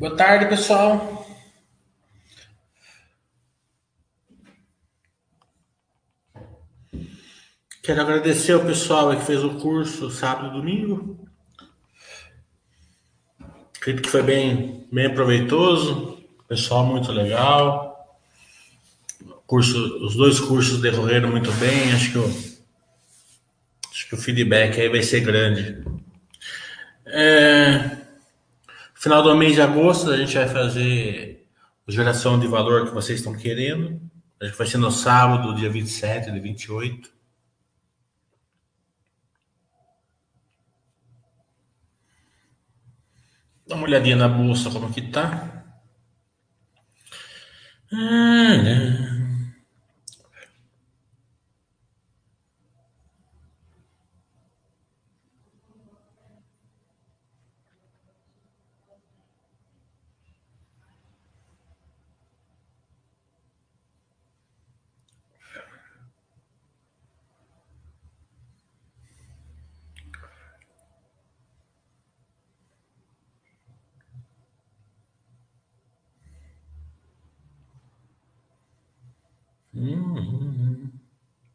Boa tarde, pessoal. Quero agradecer ao pessoal que fez o curso sábado e domingo. Acredito que foi bem, bem proveitoso. Pessoal muito legal. Curso, os dois cursos decorreram muito bem. Acho que o, acho que o feedback aí vai ser grande. É, Final do mês de agosto a gente vai fazer a geração de valor que vocês estão querendo. A gente vai ser no sábado, dia 27, dia 28. Dá uma olhadinha na bolsa como que tá. Ah, né? Hum,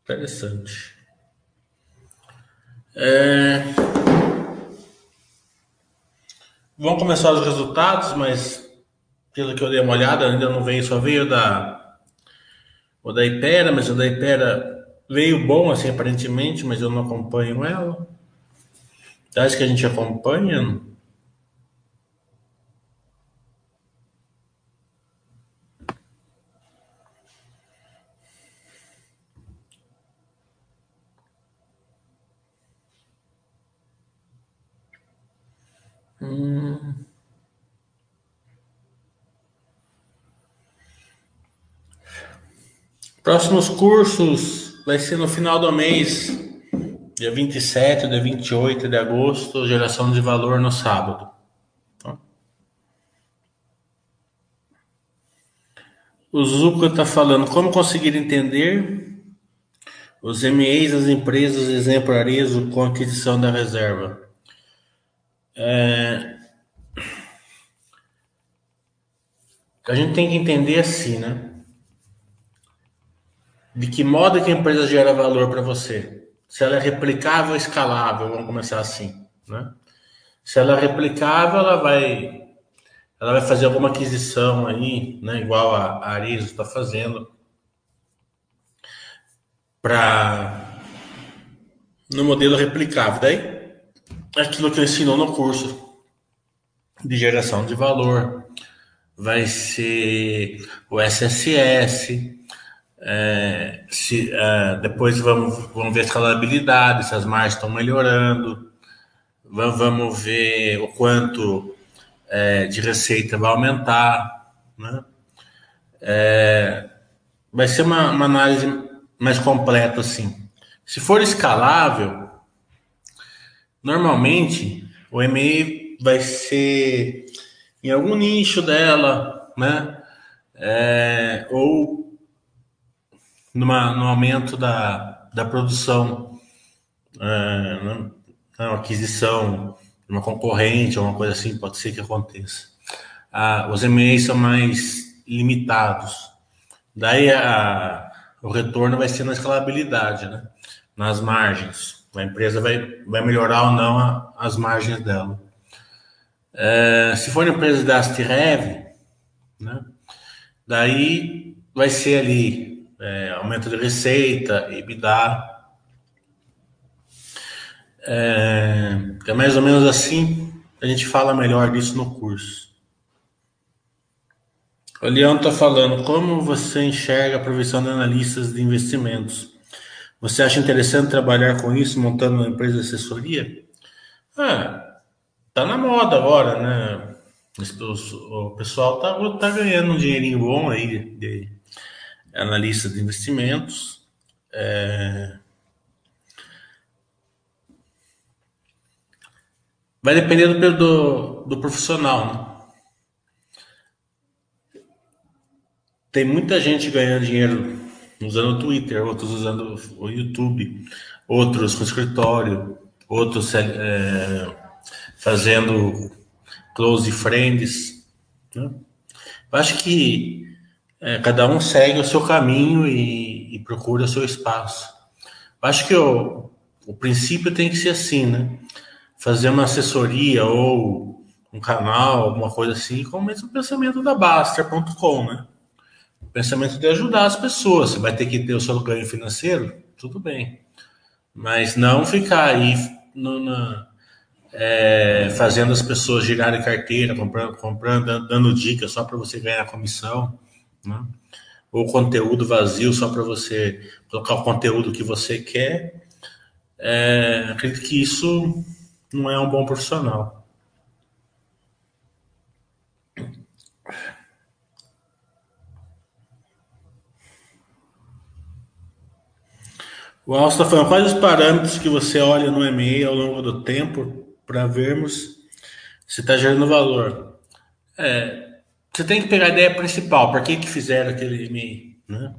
interessante. É... Vamos começar os resultados, mas pelo que eu dei uma olhada, ainda não veio, só veio da o da Ipera, mas o da Ipera veio bom assim aparentemente, mas eu não acompanho ela. Acho que a gente acompanha. Próximos cursos vai ser no final do mês, dia 27, dia 28 de agosto, geração de valor no sábado. Tá? O Zuka está falando como conseguir entender os MEs das empresas exemplares com aquisição da reserva. É... A gente tem que entender assim, né? De que modo que a empresa gera valor para você? Se ela é replicável ou escalável, vamos começar assim, né? Se ela é replicável, ela vai ela vai fazer alguma aquisição aí, né, igual a, Arizo está fazendo, para no modelo replicável. Daí aquilo que eu no curso de geração de valor, vai ser o SSS, é, se, é, depois vamos, vamos ver a escalabilidade, se as margens estão melhorando, vamos ver o quanto é, de receita vai aumentar, né? É, vai ser uma, uma análise mais completa assim. Se for escalável, Normalmente, o e-mail vai ser em algum nicho dela, né? É, ou numa, no aumento da, da produção, é, né? aquisição de uma concorrente ou uma coisa assim, pode ser que aconteça. Ah, os e-mails são mais limitados. Daí a, o retorno vai ser na escalabilidade, né? nas margens. A empresa vai, vai melhorar ou não a, as margens dela. É, se for uma empresa da Astirev, né, daí vai ser ali é, aumento de receita, EBITDA. É, é mais ou menos assim, a gente fala melhor disso no curso. O Leão está falando como você enxerga a provisão de analistas de investimentos você acha interessante trabalhar com isso, montando uma empresa de assessoria? Ah, tá na moda agora, né? O pessoal tá, tá ganhando um dinheirinho bom aí de analista de investimentos. É... Vai depender do, do, do profissional, né? Tem muita gente ganhando dinheiro usando o Twitter, outros usando o YouTube, outros com escritório, outros é, fazendo close friends, Né? Eu acho que é, cada um segue o seu caminho e, e procura o seu espaço. Eu acho que o, o princípio tem que ser assim, né? Fazer uma assessoria ou um canal, alguma coisa assim, com o mesmo pensamento da Baster.com, né? Pensamento de ajudar as pessoas. Você vai ter que ter o seu ganho financeiro, tudo bem. Mas não ficar aí no, na, é, fazendo as pessoas girarem carteira, comprando, comprando dando dicas só para você ganhar comissão, né? ou conteúdo vazio só para você colocar o conteúdo que você quer. É, acredito que isso não é um bom profissional. O Alcio está falando quais os parâmetros que você olha no e-mail ao longo do tempo para vermos se está gerando valor. É, você tem que pegar a ideia principal, para que, que fizeram aquele e-mail, né?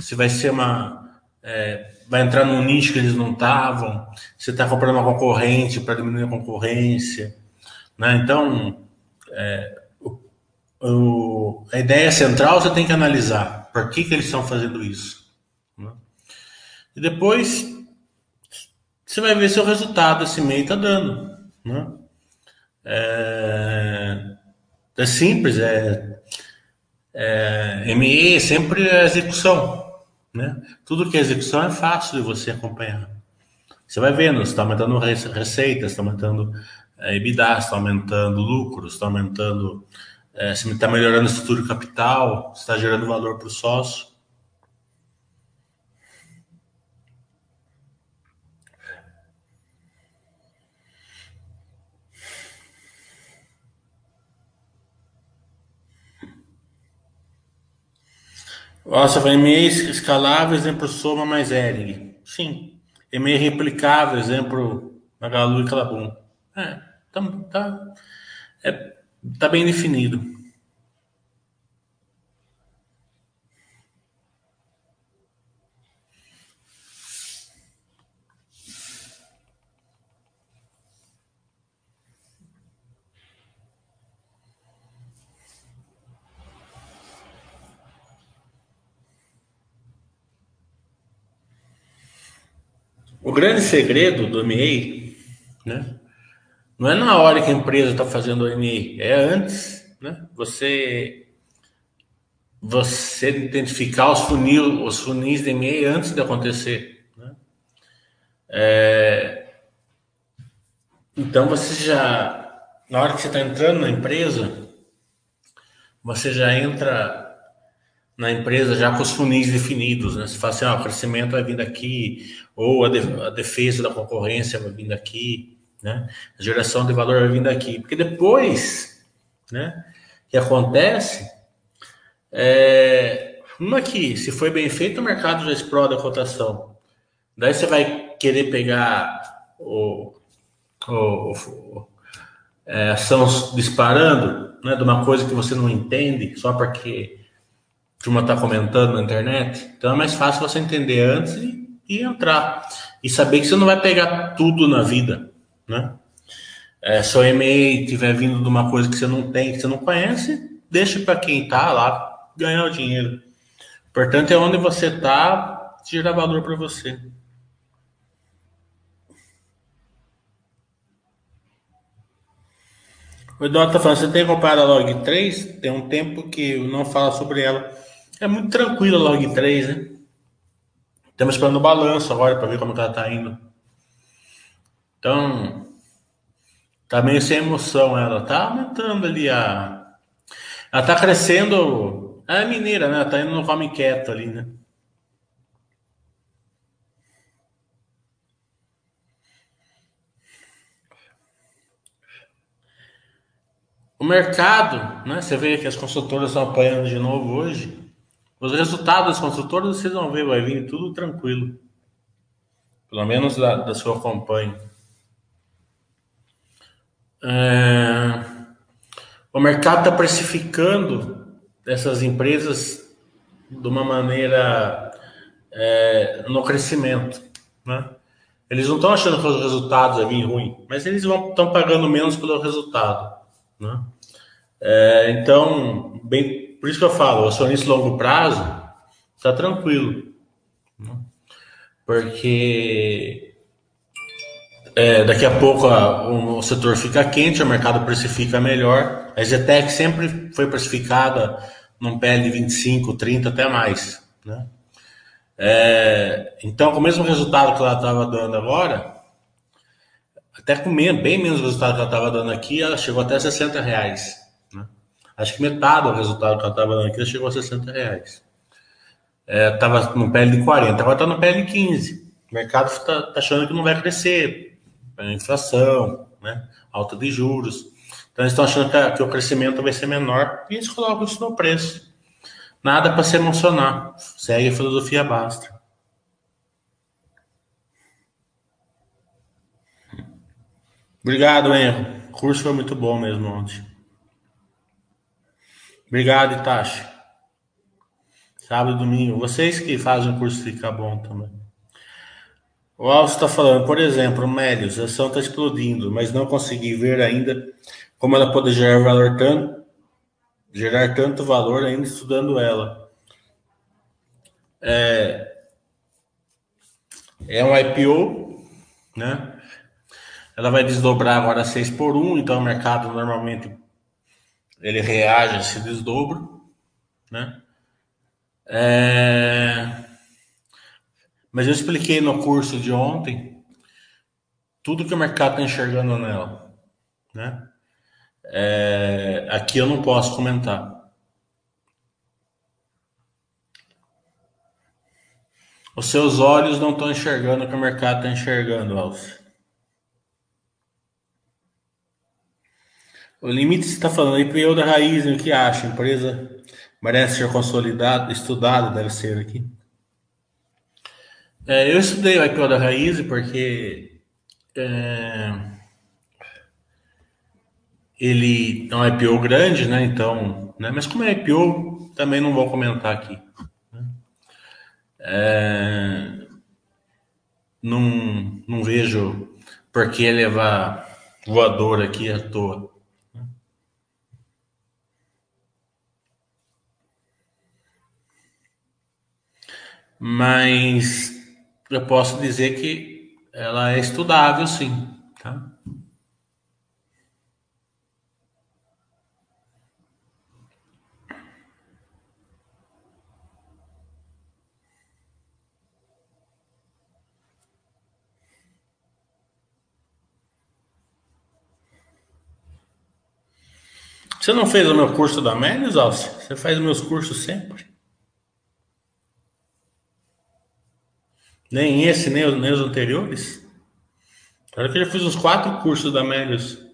Se vai ser uma. É, vai entrar num nicho que eles não estavam, você está comprando uma concorrente para diminuir a concorrência. Né? Então, é, o, a ideia central você tem que analisar por que, que eles estão fazendo isso. E depois você vai ver se o resultado esse meio está dando. Né? É, é simples, é, é, ME sempre é execução. Né? Tudo que é execução é fácil de você acompanhar. Você vai vendo, está aumentando receitas, está aumentando é, EBITDA, está aumentando lucros, está aumentando, é, está melhorando a estrutura capital, está gerando valor para o sócio. Nossa, e-mail escalável, exemplo Soma mais Ering. Sim. E-mail replicável, exemplo Magalu e Calabum. É, tá, tá, é, tá bem definido. O grande segredo do MA, né? Não é na hora que a empresa está fazendo o MA, é antes, né? Você você identificar os funis, os funis de MA antes de acontecer, né? É, então você já na hora que você está entrando na empresa, você já entra na empresa já com os funis definidos, né? Você fala assim, ah, o crescimento vai vir daqui, ou a, de, a defesa da concorrência vai vir daqui, né? A geração de valor vai vir daqui. Porque depois, né, que acontece, é, uma que, se foi bem feito, o mercado já explode a cotação. Daí você vai querer pegar o, o, o é, ação disparando, né, de uma coisa que você não entende, só porque turma está comentando na internet. Então é mais fácil você entender antes e, e, entrar. E saber que você não vai pegar tudo na vida, né? É, se o e-mail estiver vindo de uma coisa que você não tem, que você não conhece, deixa para quem está lá ganhar o dinheiro. Portanto, é onde você está, tira valor para você. O Eduardo está falando, você tem comprado a Log 3? Tem um tempo que eu não falo sobre ela. É muito tranquilo a log 3, né? Estamos esperando o balanço agora para ver como ela está indo. Então, tá meio sem emoção ela. Tá aumentando ali a. Ela tá crescendo. É mineira, né? Ela tá indo no come quieto ali, né? O mercado, né? Você vê que as consultoras estão apoiando de novo hoje. Os resultados das construtoras vocês vão ver, vai vir tudo tranquilo. Pelo menos da, da sua acompanho. É, o mercado está precificando essas empresas de uma maneira é, no crescimento. Né? Eles não estão achando que os resultados vão vir ruim, mas eles estão pagando menos pelo resultado. Né? É, então, bem, por isso que eu falo, acionista longo prazo está tranquilo. Né? Porque é, daqui a pouco a, o setor fica quente, o mercado precifica melhor. A Zetec sempre foi precificada num PL de 25, 30, até mais. Né? É, então, com o mesmo resultado que ela estava dando agora, até com bem menos resultado que ela estava dando aqui, ela chegou até 60 reais. Acho que metade do resultado que ela estava dando aqui, chegou a 60 reais. Estava é, no PL de 40, agora está no PL de 15. O mercado está tá achando que não vai crescer. É inflação, né? alta de juros. Então eles estão achando que, que, o crescimento vai ser menor e eles colocam isso no preço. Nada para se emocionar. Segue a filosofia basta. Obrigado, Enro. O curso foi muito bom mesmo ontem. Obrigado, Itachi. Sábado e domingo. Vocês que fazem o curso fica bom também. O Alcio está falando, por exemplo, Mélios, a ação está explodindo, mas não consegui ver ainda como ela pode gerar valor tanto, gerar tanto valor ainda estudando ela. É, é um IPO, né? Ela vai desdobrar agora 6 por 1, então o mercado normalmente ele reage a esse desdobro, né? É... Mas eu expliquei no curso de ontem tudo que o mercado está enxergando nela, né? É... Aqui eu não posso comentar. Os seus olhos não estão enxergando o que o mercado está enxergando, Alce. O limite está falando IPO da raiz, o que acha? A empresa merece ser consolidada, estudada, deve ser aqui. É, eu estudei o IPO da raiz porque é, ele é um IPO grande, né? Então, né? mas como é IPO, também não vou comentar aqui. Né? É, não, não vejo por que levar voador aqui à toa. Mas eu posso dizer que ela é estudável, sim, tá? Você não fez o meu curso da Melis, Alce? Você faz meus cursos sempre? Nem esse, nem os, nem os anteriores? Claro que eu já fiz uns quatro cursos da Melius.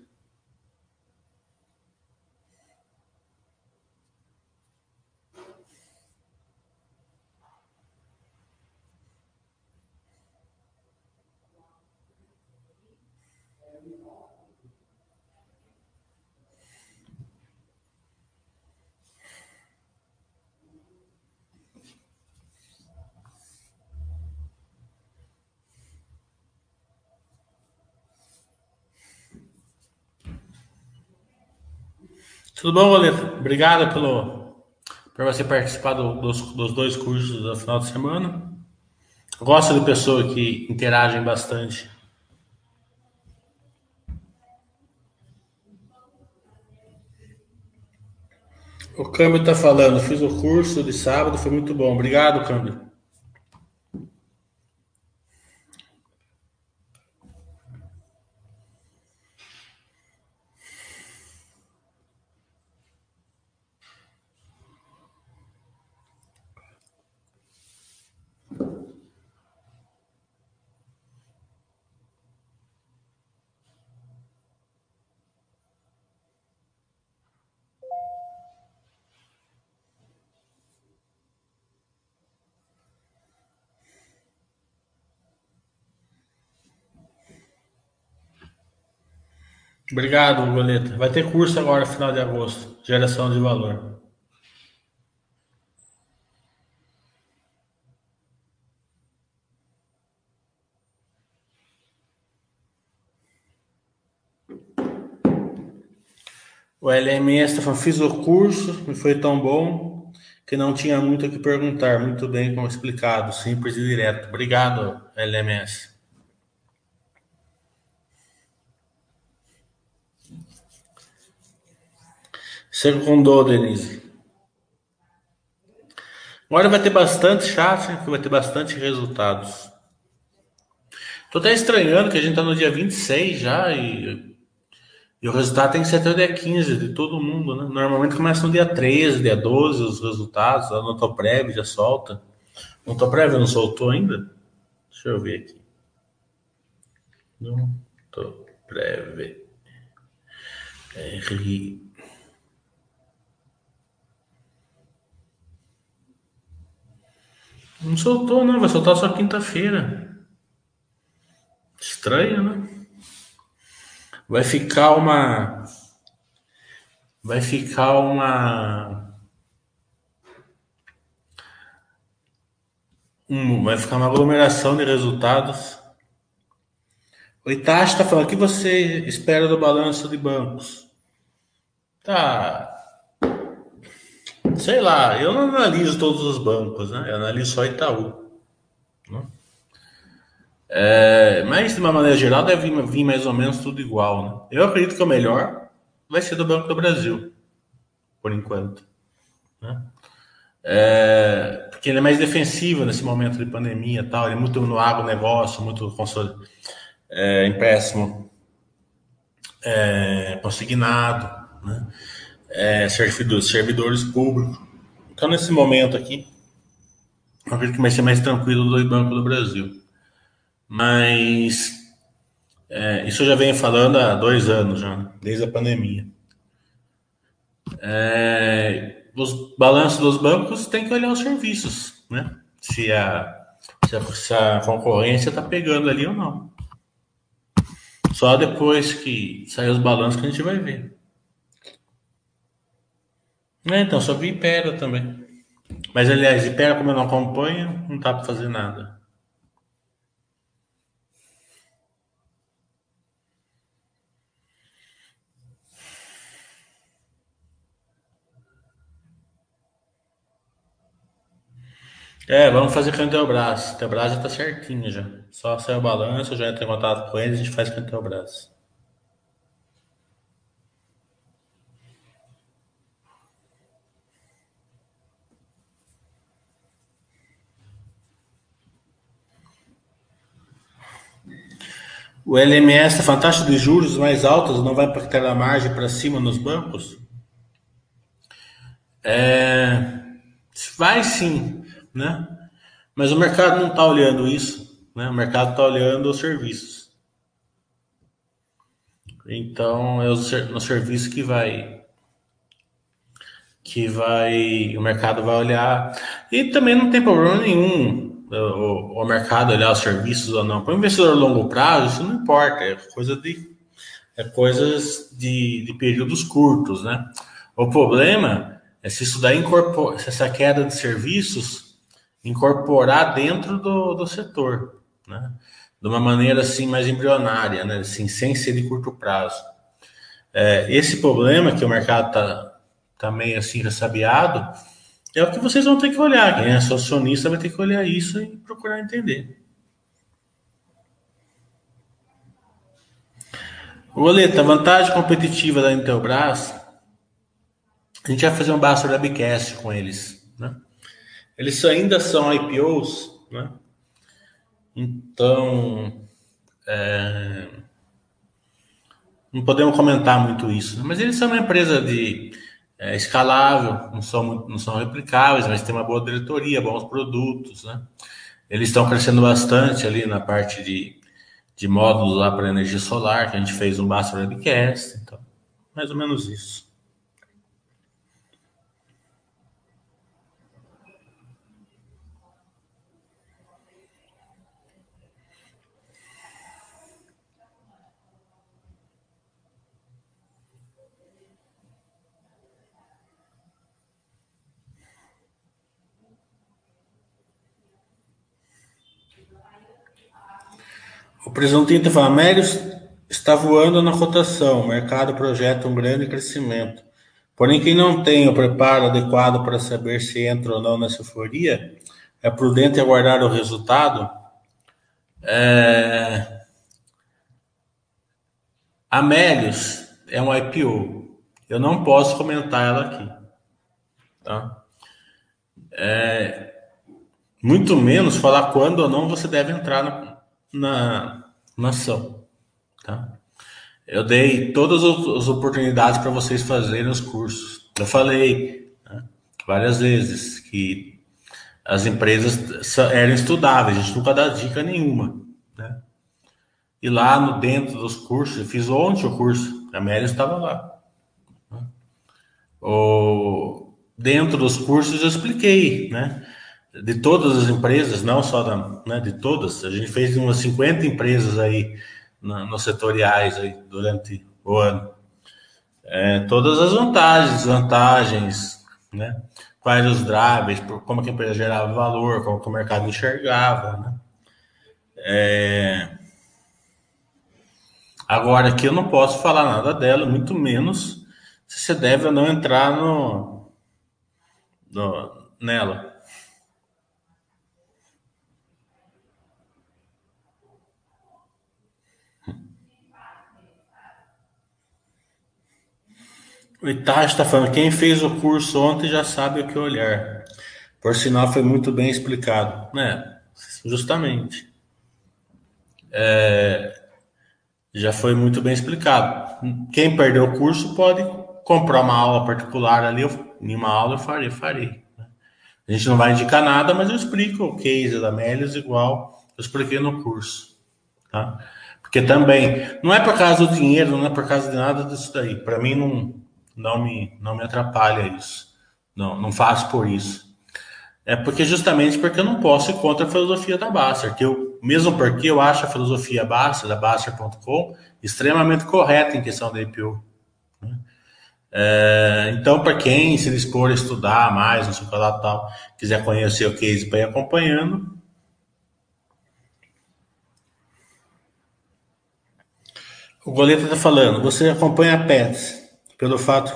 Tudo bom, Goleiro? Obrigado pelo, por você participar do, dos, dos dois cursos do final de semana. Gosto de pessoas que interagem bastante. O Câmbio está falando, fiz o curso de sábado, foi muito bom. Obrigado, Câmbio. Obrigado, Goleta. Vai ter curso agora, final de agosto. Geração de valor. O LMS tá fiz o curso e foi tão bom que não tinha muito o que perguntar. Muito bem explicado, simples e direto. Obrigado, LMS. Secundou, Denise. Agora vai ter bastante chat, vai ter bastante resultados. Tô até estranhando que a gente tá no dia 26 já e, e o resultado tem que ser até o dia 15 de todo mundo, né? Normalmente começa no dia 13, dia 12 os resultados, a Notoprev já solta. Notoprev não soltou ainda? Deixa eu ver aqui. Notoprev. R Não soltou, não. Vai soltar só quinta-feira. Estranho, né? Vai ficar uma. Vai ficar uma. Um, vai ficar uma aglomeração de resultados. O Itachi está falando: o que você espera do balanço de bancos? Tá. Sei lá, eu não analiso todos os bancos, né? Eu analiso só Itaú. Né? É, mas, de uma maneira geral, deve vir, mais ou menos tudo igual. Né? Eu acredito que o melhor vai ser do Banco do Brasil, por enquanto. Né? É, porque ele é mais defensivo nesse momento de pandemia tal. Ele é muito no agronegócio, muito é, empréstimo é, consignado. Né? É, servidores, servidores públicos. Então, nesse momento aqui, eu acredito que vai ser mais tranquilo do Banco do Brasil. Mas é, isso eu já venho falando há dois anos, já, desde a pandemia. É, os balanços dos bancos tem que olhar os serviços, né? Se a, se a, se a concorrência está pegando ali ou não. Só depois que sair os balanços que a gente vai ver. É, então, vi Ipera também. Mas, aliás, Ipera, como eu não acompanho, não tá para fazer nada. É, vamos fazer com a Intelbras. A Intelbras já tá certinho já. Só sair o balanço, já entra em contato com eles, a gente faz com a Intelbras. O LMS, a taxa de juros mais altas, não vai impactar a margem para cima nos bancos? É, vai sim, né? Mas o mercado não está olhando isso, né? O mercado está olhando os serviços. Então é no serviço que vai que vai o mercado vai olhar e também não tem problema nenhum o, o mercado olhar os serviços ou não. Para o investidor a longo prazo, isso não importa, é coisa de é coisas de, de períodos curtos, né? O problema é se isso daí incorpora, se essa queda de serviços incorporar dentro do, do setor, né? De uma maneira assim mais embrionária, né? Assim, sem ser de curto prazo. É, esse problema que o mercado está tá meio assim ressabiado, é o que vocês vão ter que olhar. Quem é acionista vai ter que olhar isso e procurar entender. Roleta, vantagem competitiva da Intelbras. A gente vai fazer um Basta Webcast com eles. Né? Eles ainda são IPOs, né? Então, é... não podemos comentar muito isso. Né? Mas eles são uma empresa de é, escalável, não são, não são replicáveis, mas tem uma boa diretoria, bons produtos, né? Eles estão crescendo bastante ali na parte de, de módulos lá para energia solar, que a gente fez um Basta Webcast, então, mais ou menos isso. Presuntinho está falando, Mérios Está voando na cotação, o mercado projeta um grande crescimento. Porém, quem não tem o preparo adequado para saber se entra ou não nessa euforia, é prudente aguardar o resultado. É... Amélios é um IPO. Eu não posso comentar ela aqui. Tá? É... Muito menos falar quando ou não você deve entrar na, na, na ação. Tá? Eu dei todas as oportunidades para vocês fazerem os cursos. Eu falei né, várias vezes que as empresas eram estudáveis, a gente nunca dá dica nenhuma. Né? E lá no dentro dos cursos, eu fiz ontem o curso, a Mary estava lá. Né? O, dentro dos cursos eu expliquei, né? De todas as empresas, não só da, né, de todas, a gente fez umas 50 empresas aí nos setoriais aí durante o ano. É, todas as vantagens, desvantagens, né? quais os drivers, como que a empresa gerava valor, como que o mercado enxergava. Né? É... Agora aqui eu não posso falar nada dela, muito menos se você deve ou não entrar no, no nela. O Itachi está falando, quem fez o curso ontem já sabe o que olhar. Por sinal, foi muito bem explicado. né? justamente. É, já foi muito bem explicado. Quem perdeu o curso pode comprar uma aula particular ali, em uma aula eu farei, farei. A gente não vai indicar nada, mas eu explico o case da Melios igual eu expliquei no curso. Tá? Porque também, não é por causa do dinheiro, não é por causa de nada disso daí. Para mim, não, não me, não me atrapalha isso. Não, não faço por isso. É porque justamente porque eu não posso ir contra a filosofia da Baster, que eu, mesmo porque eu acho a filosofia Baster, da Baster.com, extremamente correta em questão da IPO. Né? É, então, para quem se dispor a estudar mais, não tal, quiser conhecer o case para acompanhando. O Goleta está falando, você acompanha a Pets pelo fato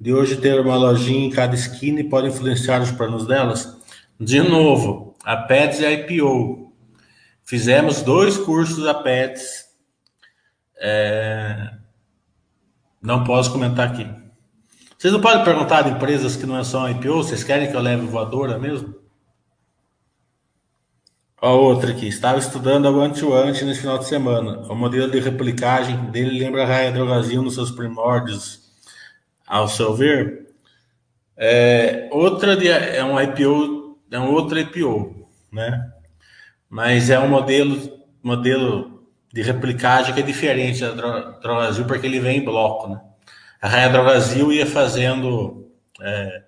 de hoje ter uma lojinha em cada esquina e pode influenciar os planos delas? De novo, a Pets e a IPO. Fizemos dois cursos da Pets. É... Não posso comentar aqui. Vocês não podem perguntar de empresas que não é só IPO? Vocês querem que eu leve voadora mesmo? A outra aqui. Estava estudando a One-to-One nesse final de semana. O modelo de replicagem dele lembra a Raia Drogazil nos seus primórdios, ao seu ver. É, outra de, é um IPO, é um outro IPO, né? Mas é um modelo, modelo de replicagem que é diferente da Drogazil, porque ele vem em bloco, né? A Raia Drogazil ia fazendo é,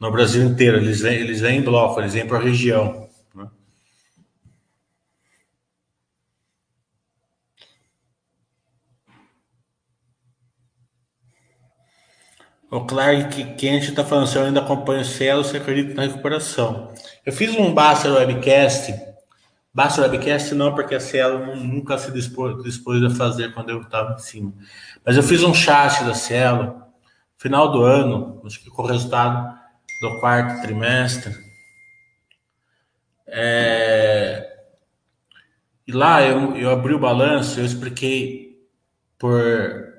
no Brasil inteiro, eles vêm, eles vêm em bloco, eles vêm por região. O Clark Kent está falando, se eu ainda acompanho o Cielo, você acredita na recuperação. Eu fiz um Baster Webcast, Baster Webcast não, porque a Cielo nunca se dispôs, dispôs a fazer quando eu estava em cima. Mas eu fiz um chat da Cielo, final do ano, acho que com o resultado do quarto trimestre. É... E lá eu, eu abri o balanço, eu expliquei por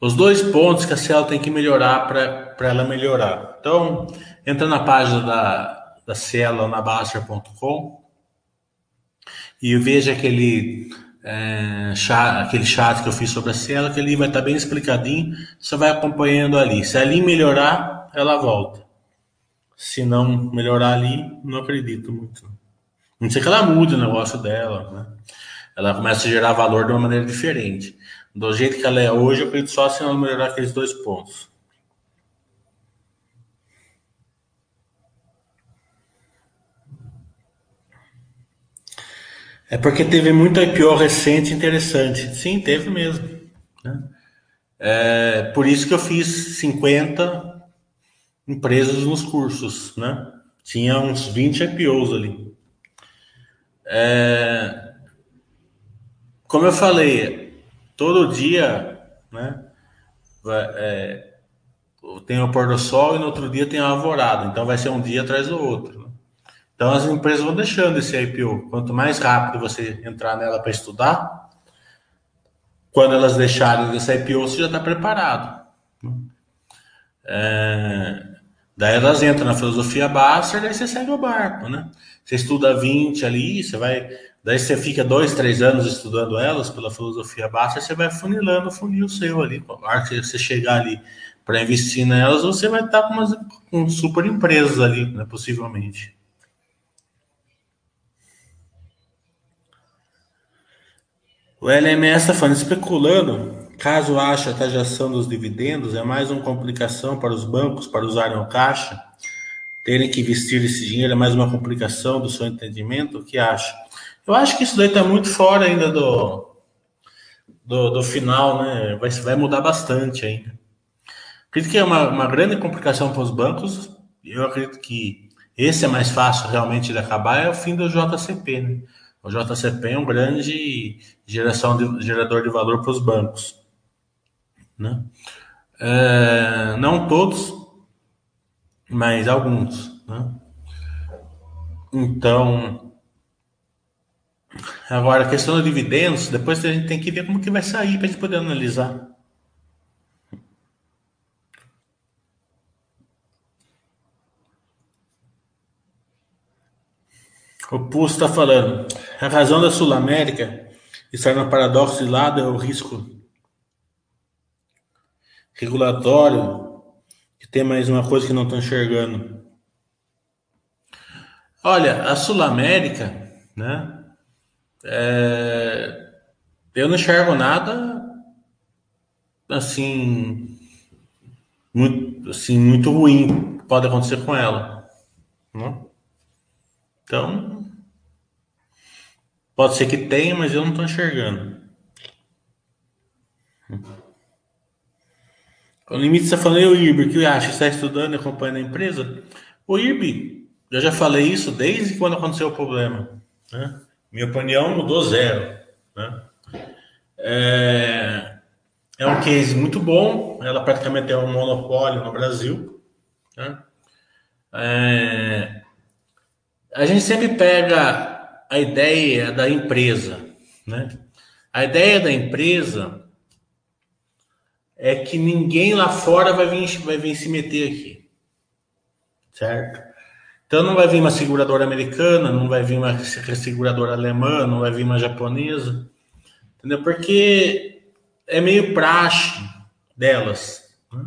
os dois pontos que a Cielo tem que melhorar para ela melhorar. Então, entra na página da, da Cielo na Baster.com e veja aquele, é, chat, aquele chat que eu fiz sobre a Cielo, que ali vai estar bem explicadinho, você vai acompanhando ali. Se ali melhorar, ela volta. Se não melhorar ali, não acredito muito. Não sei que ela mude o negócio dela, né? Ela começa a gerar valor de uma maneira diferente do jeito que ela é hoje, eu acredito só se ela melhorar aqueles dois pontos. É porque teve muito IPO recente interessante. Sim, teve mesmo. Né? É por isso que eu fiz 50 empresas nos cursos. Né? Tinha uns 20 IPOs ali. É, como eu falei, todo dia, né? É, tem o pôr do sol e no outro dia tem a alvorada. Então vai ser um dia atrás do outro. Né? Então as empresas vão deixando esse IPO. Quanto mais rápido você entrar nela para estudar, quando elas deixarem esse IPO, você já está preparado. Né? É, daí elas entram na filosofia Baster, daí você segue o barco, né? Você estuda 20 ali, você vai. Daí você fica dois, três anos estudando elas pela filosofia Baster, você vai funilando o funil seu ali. A hora que você chegar ali para investir nelas, você vai estar com, umas, com super empresas ali, né, possivelmente. O LMS está falando, especulando, caso ache a taxação dos dividendos, é mais uma complicação para os bancos para usarem o caixa, terem que investir esse dinheiro, é mais uma complicação do seu entendimento? O que acha? Eu acho que isso daí está muito fora ainda do, do, do final, né? Vai, vai mudar bastante ainda. Acredito que é uma, uma grande complicação para os bancos. Eu acredito que esse é mais fácil realmente de acabar, é o fim do JCP. Né? O JCP é um grande geração de, gerador de valor para os bancos. Né? É, não todos, mas alguns. Né? Então, agora a questão dos dividendos, depois a gente tem que ver como que vai sair para a gente poder analisar. O Pulso está falando. A razão da Sul América estar no paradoxo de lado é o risco regulatório, que tem mais uma coisa que não estou enxergando. Olha, a Sul América, né? É, eu não enxergo nada assim muito, assim, muito ruim que pode acontecer com ela. Né? Então, Pode ser que tenha, mas eu não estou enxergando. O limite está falando, o IRB, que acha? Está estudando e acompanhando a empresa? O IRB, eu já falei isso desde quando aconteceu o problema. Né? Minha opinião mudou zero. Né? É, é um case muito bom, ela praticamente é um monopólio no Brasil. Né? É, a gente sempre pega a ideia da empresa, né? A ideia da empresa é que ninguém lá fora vai vir, vai vir se meter aqui, certo? Então não vai vir uma seguradora americana, não vai vir uma seguradora alemã, não vai vir uma japonesa, entendeu? Porque é meio praxe delas. Né?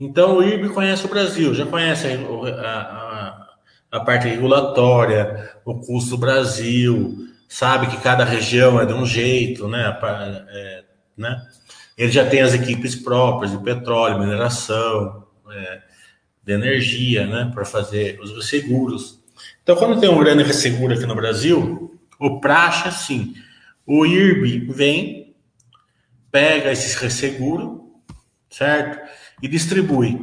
Então o IRB conhece o Brasil, já conhece a, a, a parte regulatória, o custo do Brasil, sabe que cada região é de um jeito, né? É, né? Ele já tem as equipes próprias de petróleo, mineração, é, de energia, né? Para fazer os seguros. Então, quando tem um grande resseguro aqui no Brasil, o praxe, assim, o IRB vem, pega esses resseguros, certo? E distribui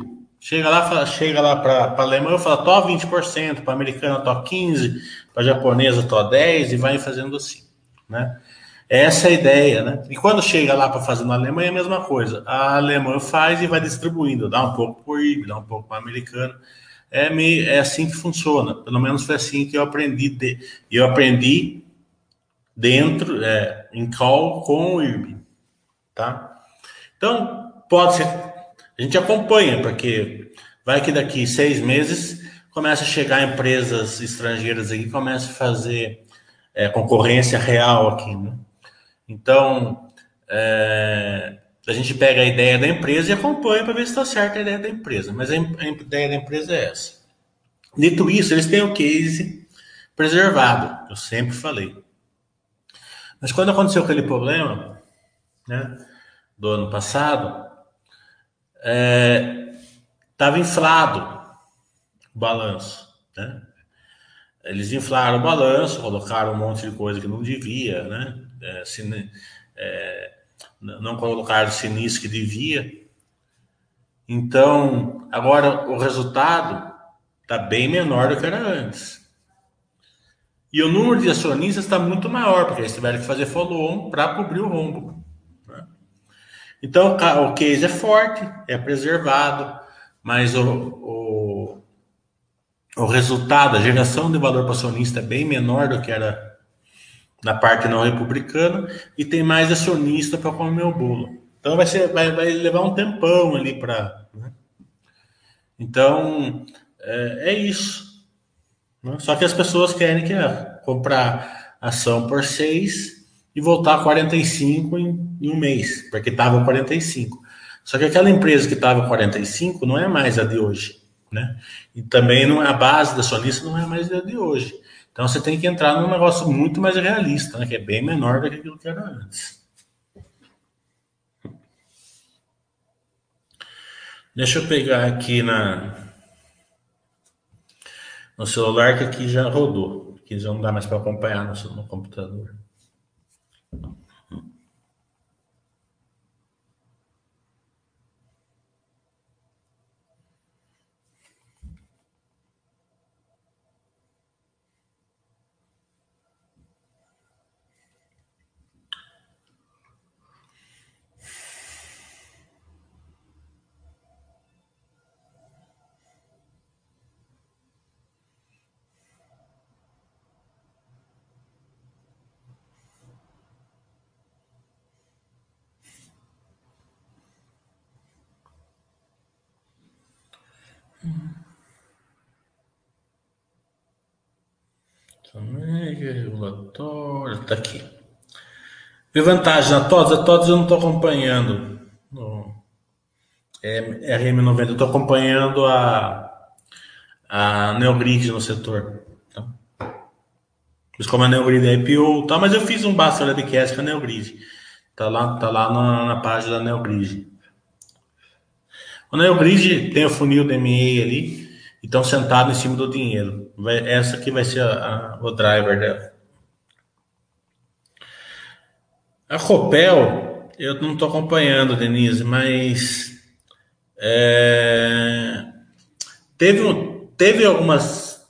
Chega lá, fala, chega lá para a Alemanha, fala, to 20%, para americana to 15%, para japonesa to 10% e vai fazendo assim, né? Essa é a ideia, né? E quando chega lá para fazer na Alemanha, é a mesma coisa. A alemã faz e vai distribuindo, dá um pouco para o IB, dá um pouco para o americano. É, meio, é assim que funciona. Pelo menos foi assim que eu aprendi. De, eu aprendi dentro, é, em call com o IRB, tá? Então, pode ser a gente acompanha, porque vai que daqui seis meses começa a chegar empresas estrangeiras aqui, começa a fazer é, concorrência real aqui, né? Então, é, a gente pega a ideia da empresa e acompanha para ver se está certa a ideia da empresa. Mas a, a, ideia da empresa é essa. Dito isso, eles têm o case preservado, eu sempre falei. Mas quando aconteceu aquele problema, né, do ano passado, estava é, inflado o balanço. Né? Eles inflaram o balanço, colocaram um monte de coisa que não devia, né? É, é, não colocaram o sinistro que devia. Então, agora o resultado está bem menor do que era antes. E o número de acionistas está muito maior, porque eles tiveram que fazer follow-on para cobrir o rombo. Né? Então o case é forte, é preservado, mas o, o, o resultado, a geração de valor para acionista é bem menor do que era na parte não republicana e tem mais acionista para comer o bolo. Então vai, ser, vai, vai levar um tempão ali para. Né? Então é, é isso. Né? Só que as pessoas querem que, é, comprar ação por 6 e voltar a 45 em, em um mês, porque estava 45. Só que aquela empresa que estava 45 não é mais a de hoje, né? E também não é a base da lista não é mais a de hoje. Então você tem que entrar num negócio muito mais realista, né? Que é bem menor do que aquilo que era antes. Deixa eu pegar aqui na no celular que aqui já rodou, que já não dá mais para acompanhar no, no computador. Regulatório, tá aqui. E vantagem na TOTS? A TOTS eu não estou acompanhando. No é, RM90, eu estou acompanhando a, a Neogrid no setor. Tá? Mas como a Neogrid é IPO, tá, mas eu fiz um basta webcast com a Neogrid. Tá lá, tá lá na, na página da Neogrid. O Neogrid tem o funil DMA ali e estão sentados em cima do dinheiro. Vai, essa aqui vai ser a, a, o driver dela. A Copel, eu não estou acompanhando, Denise, mas é, teve, teve algumas.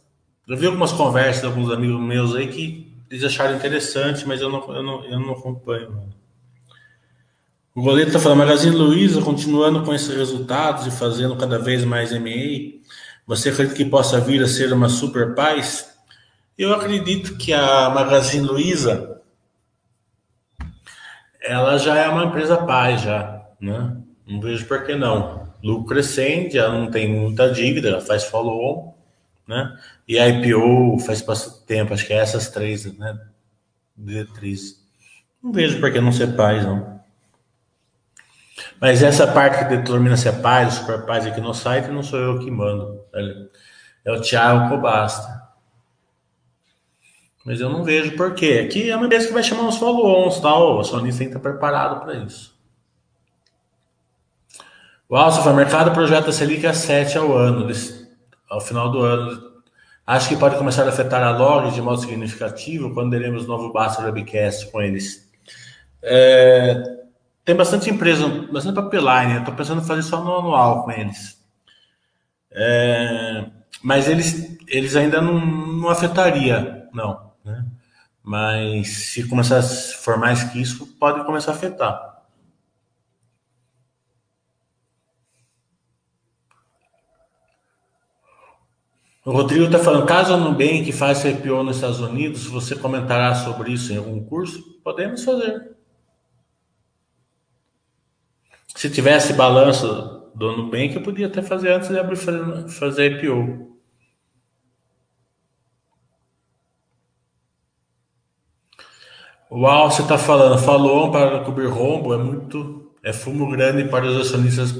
Eu vi algumas conversas de alguns amigos meus aí que eles acharam interessante, mas eu não, eu não, eu não acompanho. O goleiro está falando, Magazine Luiza continuando com esses resultados e fazendo cada vez mais MA, você acredita que possa vir a ser uma super paz? Eu acredito que a Magazine Luiza ela já é uma empresa paz já, né? Não vejo por que não. Lucro crescente, ela não tem muita dívida, ela faz follow-on, né? E a IPO faz bastante tempo, acho que é essas três, né? Diretrizes. Não vejo por que não ser paz, não. Mas essa parte que determina se é paz ou super paz aqui no site não sou eu que mando. É o Thiago Cobasta. Mas eu não vejo por quê. Aqui é uma empresa que vai chamar os follow-ons, tal. O acionista tem que estar preparado para isso. O Alfa Mercado projeta Selic a 7 ao ano, ao final do ano. Acho que pode começar a afetar a log de modo significativo quando teremos novo Basta Webcast com eles. É, tem bastante empresa, bastante pipeline. Estou pensando em fazer só no anual com eles. É, mas eles, eles ainda não, não afetaria, não. Né? Mas se começar a for mais que isso, pode começar a afetar. O Rodrigo está falando, caso a Nubank faça IPO nos Estados Unidos, você comentará sobre isso em algum curso? Podemos fazer. Se tivesse balanço do Nubank, eu podia até fazer antes de abrir fazer, IPO. Uau, você está falando, falou para cobrir rombo, é muito, é fumo grande para os acionistas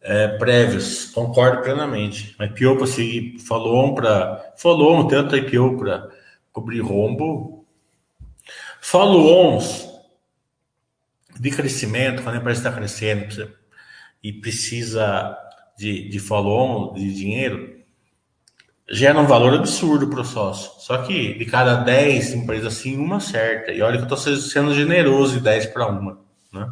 é, prévios, concordo plenamente. IPO para seguir, falou para, falou tanto IPO para cobrir rombo, follow-ons de crescimento, quando a empresa está crescendo e precisa de, de follow-on, de dinheiro, gera um valor absurdo para o sócio. Só que de cada 10 empresas assim, uma certa. E olha que eu estou sendo generoso de 10 para uma. Né?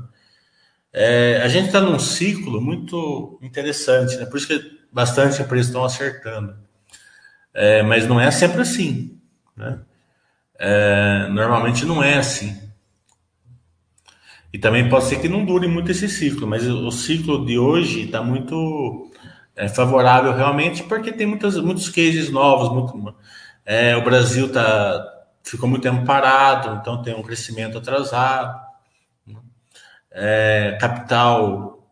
É, a gente está num ciclo muito interessante, né? por isso que bastante empresas estão acertando. É, mas não é sempre assim. Né? É, normalmente não é assim. E também pode ser que não dure muito esse ciclo, mas o ciclo de hoje está muito é, favorável realmente, porque tem muitas, muitos cases novos. Muito, é, o Brasil tá, ficou muito tempo parado, então tem um crescimento atrasado. É, capital,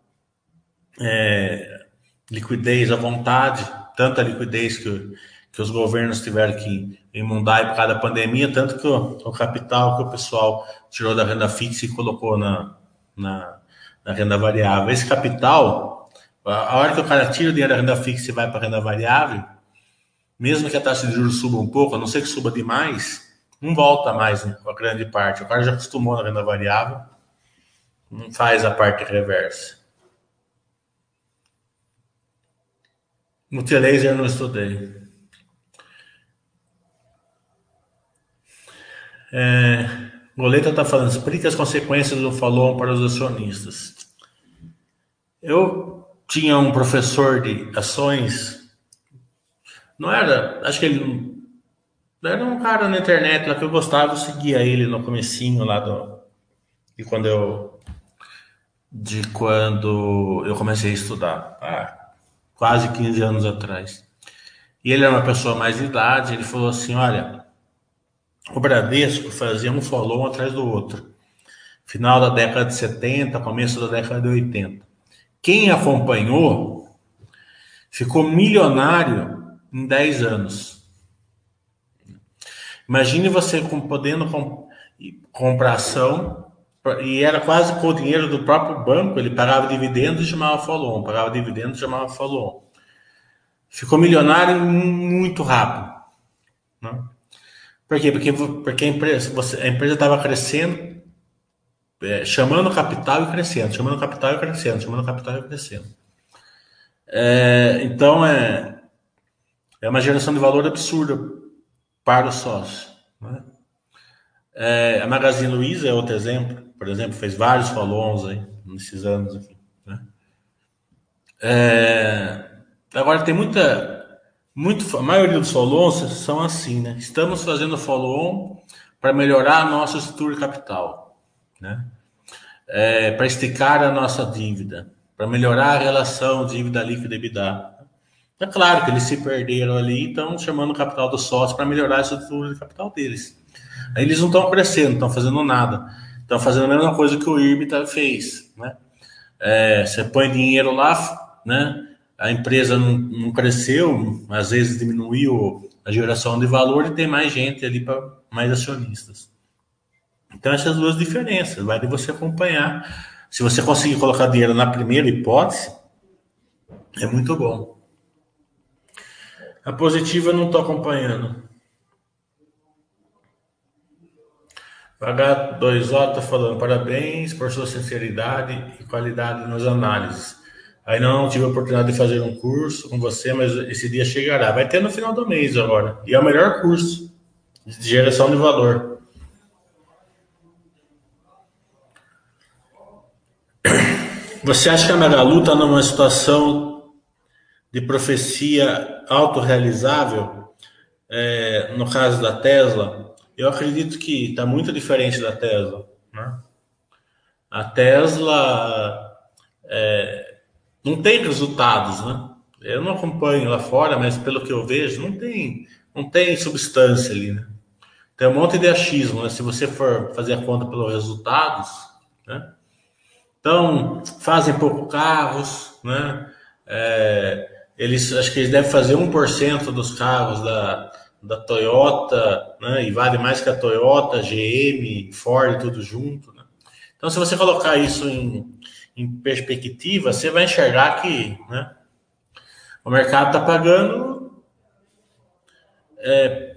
é, liquidez à vontade, tanta liquidez que, que os governos tiveram que imundar por causa da pandemia, tanto que o, o capital que o pessoal tirou da renda fixa e colocou na, na, na renda variável. Esse capital, a hora que o cara tira o dinheiro da renda fixa e vai para a renda variável, mesmo que a taxa de juros suba um pouco, a não ser que suba demais, não volta mais né, a grande parte. O cara já acostumou na renda variável, não faz a parte reversa. Multilaser eu não estudei. É, Goleta está falando, explique as consequências do follow para os acionistas. Eu tinha um professor de ações, não era, acho que ele era um cara na internet lá que eu gostava, eu seguia ele no comecinho lá do, de quando eu de quando eu comecei a estudar, quase 15 anos atrás. E ele era uma pessoa mais de idade, ele falou assim, olha, o Bradesco fazia um follow atrás do outro. Final da década de 70, começo da década de 80. Quem acompanhou ficou milionário em 10 anos. Imagine você podendo comprar ação e era quase com o dinheiro do próprio banco, ele pagava dividendos e chamava follow-on, pagava dividendos e chamava follow-on. Ficou milionário muito rápido. Né? Por quê? Porque, porque a empresa você, a empresa estava crescendo, é, chamando capital e crescendo, chamando capital e crescendo, chamando capital e crescendo. É, então é, é uma geração de valor absurda para o sócio. Né? É, a Magazine Luiza é outro exemplo, por exemplo, fez vários follow-ons aí nesses anos aqui. Né? É, agora tem muita muito, a maioria dos follow-ons são assim, né? Estamos fazendo follow-on para melhorar a nossa estrutura capital, né? É, para esticar a nossa dívida, para melhorar a relação dívida líquida e EBITDA. É claro que eles se perderam ali e estão chamando o capital do sócio para melhorar a estrutura de capital deles. Aí eles não estão crescendo, não estão fazendo nada. Estão fazendo a mesma coisa que o IRB fez, né? É, você põe dinheiro lá, né? A empresa não, não, cresceu, às vezes diminuiu a geração de valor e tem mais gente ali para mais acionistas. Então, essas duas diferenças, vai de você acompanhar. Se você conseguir colocar dinheiro na primeira hipótese, é muito bom. A positiva eu não estou acompanhando. H2O está falando parabéns por sua sinceridade e qualidade nas análises. Ainda não tive a oportunidade de fazer um curso com você, mas esse dia chegará. Vai ter no final do mês agora. E é o melhor curso de geração de valor. Você acha que a Magalu está numa situação de profecia autorrealizável? É, no caso da Tesla, eu acredito que está muito diferente da Tesla. Né? A Tesla é, não tem resultados, né? Eu não acompanho lá fora, mas pelo que eu vejo, não tem, não tem substância ali, né? Tem um monte de achismo, né? Se você for fazer a conta pelos resultados, né? Então, fazem pouco carros, né? É, eles, acho que eles devem fazer 1% dos carros da, da Toyota, né? E vale mais que a Toyota, GM, Ford, tudo junto, né? Então, se você colocar isso em, em perspectiva, você vai enxergar que né, o mercado está pagando é,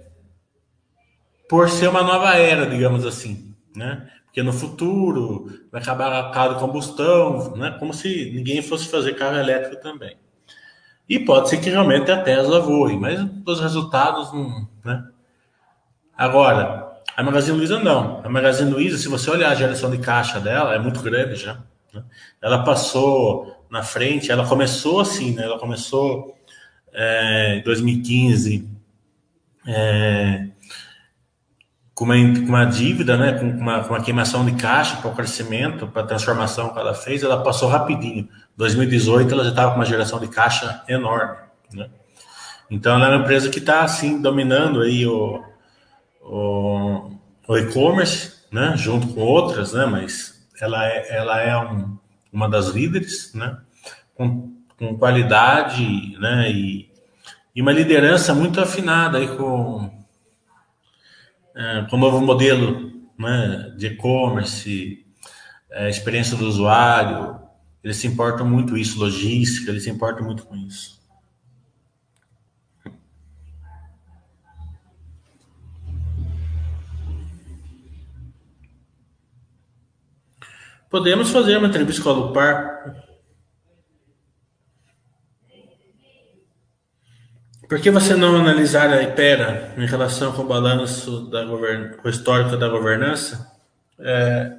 por ser uma nova era, digamos assim, né? Porque no futuro vai acabar carro de combustão, né? Como se ninguém fosse fazer carro elétrico também. E pode ser que realmente a Tesla voe, mas os resultados não, né? Agora, a Magazine Luiza não. A Magazine Luiza, se você olhar a geração de caixa dela, é muito grande já. Né? Ela passou na frente, ela começou assim, né? Ela começou é, em 2015 é, com uma, com uma dívida, né, com uma, com uma queimação de caixa para o crescimento, para a transformação que ela fez, ela passou rapidinho. 2018 ela já estava com uma geração de caixa enorme, né? Então ela é uma empresa que está assim dominando aí o, o, o e-commerce, né, junto com outras, né, mas ela é, ela é um, uma das líderes, né, com, com qualidade, né, e, e uma liderança muito afinada aí com é, com o novo modelo né, de e-commerce, é, experiência do usuário, eles se importam muito isso, logística, eles se importam muito com isso. Podemos fazer uma entrevista com a Lupar Por que você não analisar a Ipera em relação com o balanço da govern... com histórico da governança? É...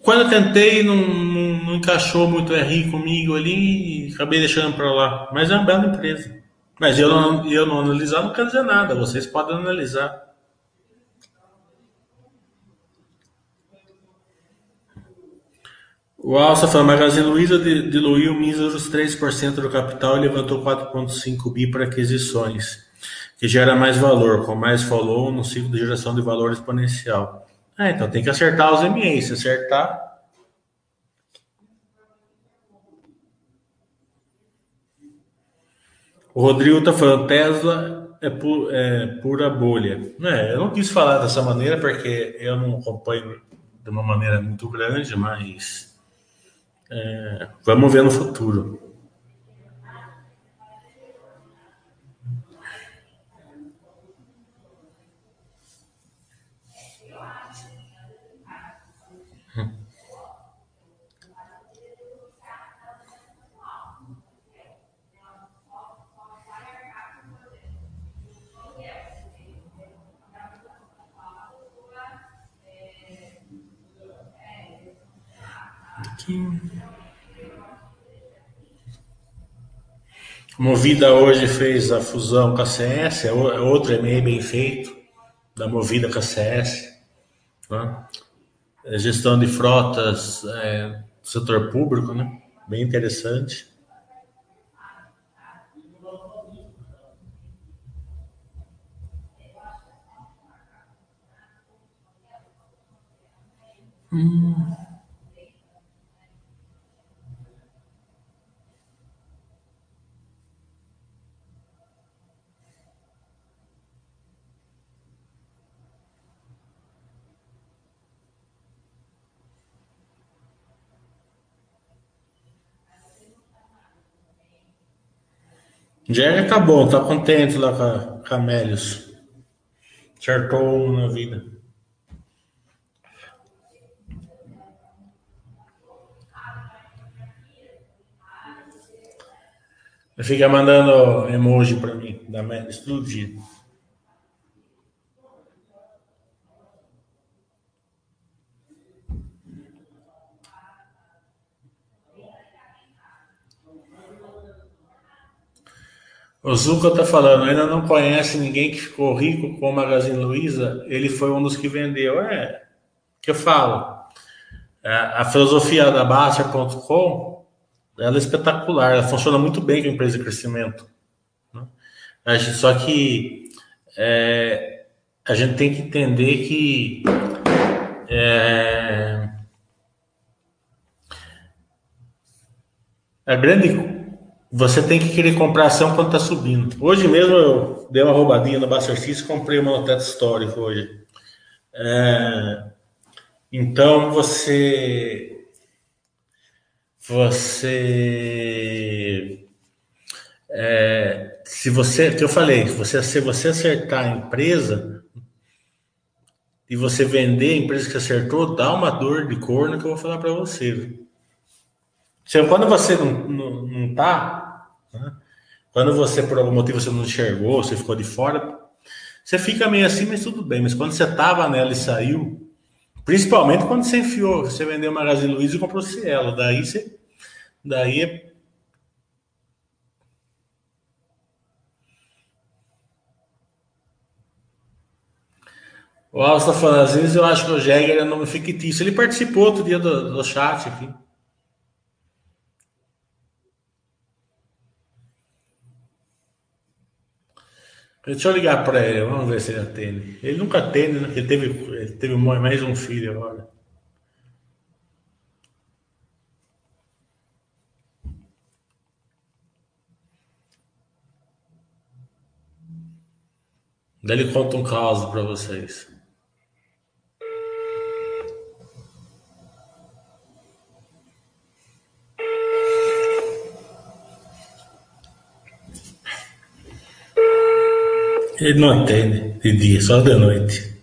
Quando eu tentei, não, não, não encaixou muito o RI comigo ali e acabei deixando para lá. Mas é uma bela empresa. Mas eu não, eu não analisar não quer dizer nada. Vocês podem analisar. O Alça fala, Magazine Luiza diluiu míseros 3% do capital e levantou 4,5 bi para aquisições, que gera mais valor, com mais follow no ciclo de geração de valor exponencial. Ah, então tem que acertar os MA, se acertar... O Rodrigo está falando, Tesla é, pu é, pura bolha. É, eu não quis falar dessa maneira porque eu não acompanho de uma maneira muito grande, mas é, vamos ver no futuro. Movida hoje fez a fusão com a CS, é, é outro e-mail bem feito, da Movida com a CS. Né? É gestão de frotas é, setor público, né? bem interessante. Hum. Jerry bom, tá contente lá com a Camélios. Acertou um na vida. Fica mandando emoji para mim, da Melis, todo dia. O Zuka está falando, ainda não conhece ninguém que ficou rico com o Magazine Luiza. Ele foi um dos que vendeu. É, que eu falo. É, a filosofia da Baster.com ela é espetacular, ela funciona muito bem com empresa de crescimento. Né? Só que é, a gente tem que entender que é, a grande você tem que querer comprar ação quando está subindo. Hoje mesmo eu dei uma roubadinha no Buster e comprei uma noteta histórica hoje. É, então você. Você. É, se você. eu falei, você, se você acertar a empresa e você vender a empresa que acertou, dá uma dor de corno que eu vou falar para você. Quando você não, não, não tá, né? quando você, por algum motivo, você não enxergou, você ficou de fora, você fica meio assim, mas tudo bem. Mas quando você tava nela e saiu, principalmente quando você enfiou, você vendeu o Magazine Luiza e comprou Cielo, daí você. Daí é O Alsta falando, às vezes eu acho que o Jäger é nome fictício. Ele participou outro dia do, do chat aqui. Deixa eu ligar para ele, vamos ver se ele atende. Ele nunca atende, né? Ele teve, ele teve mais um filho agora. Daí ele conta um caso para vocês. Ele não entende de dia, só de noite.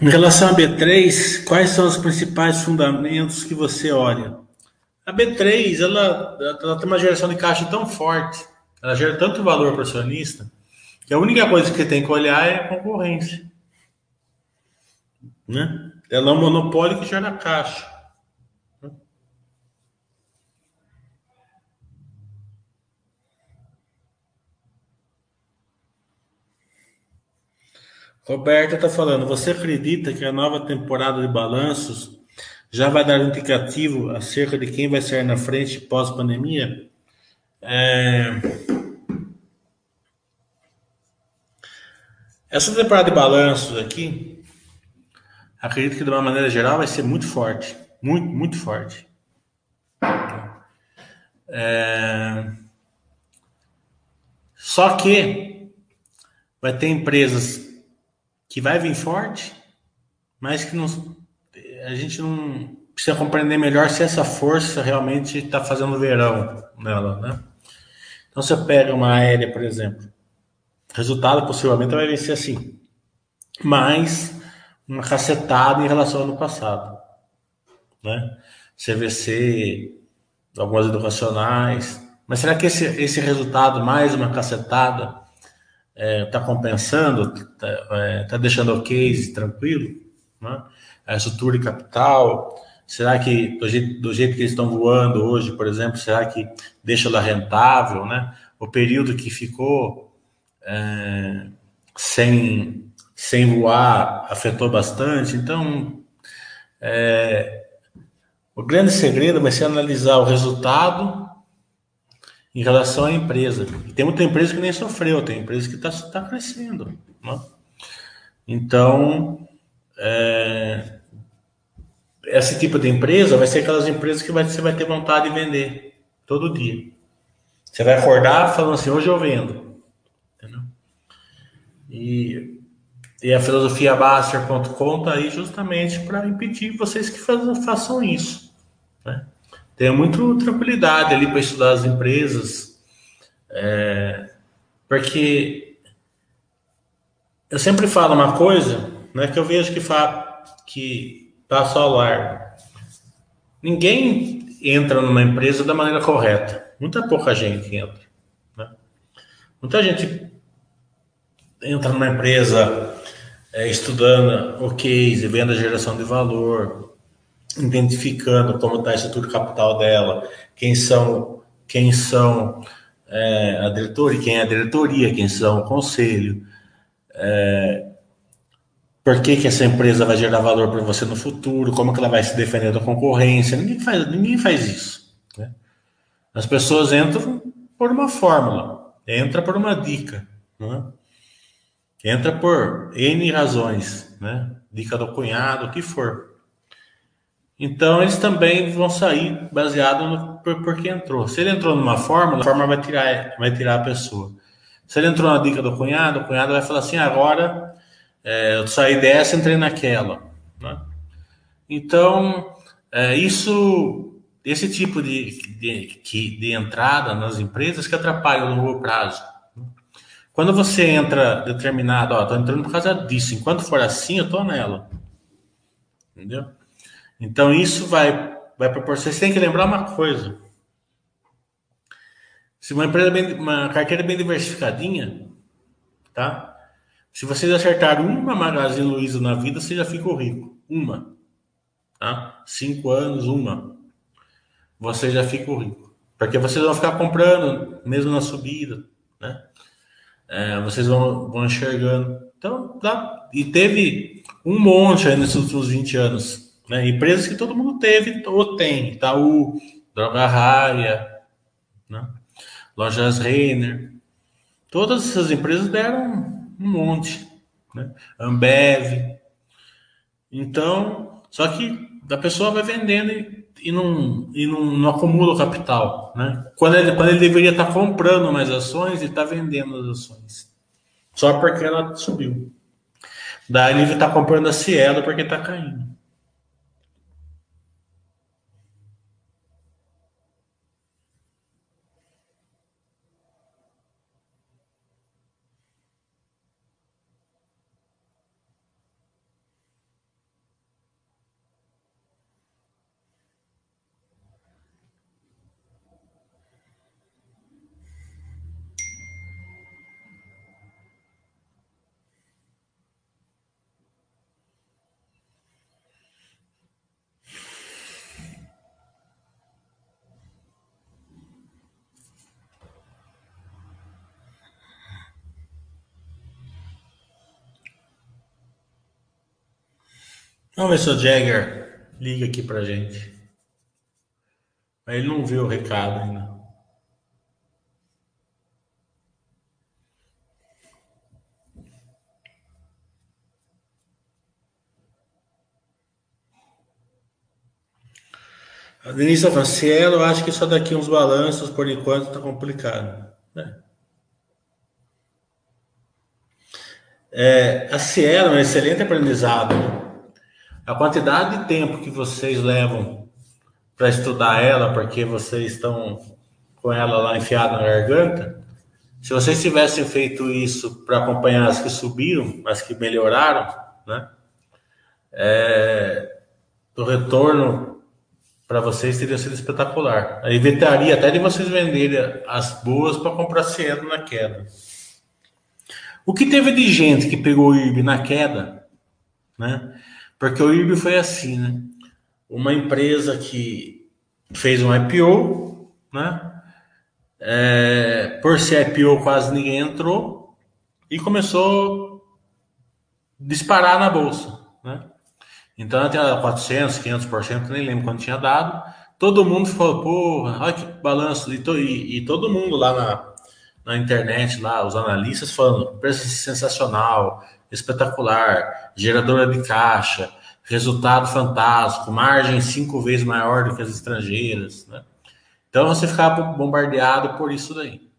Em relação a B3, quais são os principais fundamentos que você olha? A B3, ela, ela tem uma geração de caixa tão forte, ela gera tanto valor para o acionista, que a única coisa que tem que olhar é a concorrência. Né? Ela é um monopólio que gera caixa. Roberta está falando, você acredita que a nova temporada de balanços já vai dar indicativo acerca de quem vai sair na frente pós-pandemia? É... Essa temporada de balanços aqui, acredito que de uma maneira geral vai ser muito forte, muito, muito forte. É... Só que vai ter empresas que vai vir forte, mas que não, a gente não precisa compreender melhor se essa força realmente está fazendo verão nela, né? Então você pega uma aérea, por exemplo, resultado possivelmente vai ser assim, mais uma cacetada em relação ao ano passado, né? CVC, algumas educacionais, mas será que esse, esse resultado mais uma cacetada está é, tá compensando, está é, tá deixando o case tranquilo, né? A estrutura de capital, será que do jeito, do jeito que eles estão voando hoje, por exemplo, será que deixa ela rentável, né? O período que ficou é, sem, sem voar afetou bastante, então é, o grande segredo vai ser analisar o resultado em relação à empresa. E tem muita empresa que nem sofreu, tem empresa que está tá crescendo. Né? Então, é, esse tipo de empresa vai ser aquelas empresas que vai, você vai ter vontade de vender todo dia. Você vai acordar falando assim, hoje eu vendo. Entendeu? E, e a filosofia Baster.com está aí justamente para impedir vocês que façam, façam isso. Né? tenha muito tranquilidade ali para estudar as empresas, é, porque eu sempre falo uma coisa, né, que eu vejo que, fa, que passa ao largo. Ninguém entra numa empresa da maneira correta. Muita pouca gente entra. Né? Muita gente entra numa empresa é, estudando o case, vendo a geração de valor, identificando como está a estrutura capital dela, quem são, quem são é, a diretoria, quem é a diretoria, quem são o conselho, é, por que, que essa empresa vai gerar valor para você no futuro, como que ela vai se defender da concorrência, ninguém faz, ninguém faz isso. Né? As pessoas entram por uma fórmula, entra por uma dica, né? entra por N razões, né? dica do cunhado, o que for. Então eles também vão sair baseado no por, por que entrou. Se ele entrou numa fórmula, a fórmula vai tirar, vai tirar a pessoa. Se ele entrou na dica do cunhado, o cunhado vai falar assim: agora é, eu saí dessa, entrei naquela. Né? Então, é, isso, esse tipo de, de, de entrada nas empresas que atrapalha o longo prazo. Quando você entra determinado, ó, tô entrando por causa disso, enquanto for assim, eu tô nela. Entendeu? Então isso vai, vai proporcionar. Você tem que lembrar uma coisa. Se uma empresa bem, uma carteira bem diversificadinha, tá? Se vocês acertarem uma Magazine Luiza na vida, você já ficou rico. Uma. Tá? Cinco anos, uma. Você já ficou rico. Porque vocês vão ficar comprando, mesmo na subida, né? É, vocês vão, vão enxergando. Então, tá. E teve um monte aí nesses últimos 20 anos. Né? Empresas que todo mundo teve ou tem. Itaú, Droga Raia, né? Lojas Renner. Todas essas empresas deram um monte. Né? Ambev. Então, só que a pessoa vai vendendo e, e, não, e não, não acumula o capital. Né? Quando, ele, quando ele deveria estar comprando mais ações, ele está vendendo as ações. Só porque ela subiu. Daí ele está comprando a Cielo porque está caindo. Vamos ver se o Jagger liga aqui pra gente. Mas ele não viu o recado ainda. A Denise está falando, Cielo, eu acho que só daqui uns balanços, por enquanto, está complicado. É. É, a Cielo é um excelente aprendizado. Né? A quantidade de tempo que vocês levam para estudar ela, porque vocês estão com ela lá enfiada na garganta, se vocês tivessem feito isso para acompanhar as que subiram, as que melhoraram, né? É, o retorno para vocês teria sido espetacular. A evitaria até de vocês venderem as boas para comprar cedo na queda. O que teve de gente que pegou o IRB na queda, né? Porque o IRB foi assim, né? Uma empresa que fez um IPO, né? É, por ser IPO quase ninguém entrou e começou a disparar na bolsa, né? Então até 400, 500%, nem lembro quanto tinha dado. Todo mundo falou, porra, olha que balanço. E, to, e, e todo mundo lá na, na internet, lá, os analistas falando, preço sensacional, espetacular, geradora de caixa, resultado fantástico, margem cinco vezes maior do que as estrangeiras, né? Então você ficava bombardeado por isso daí.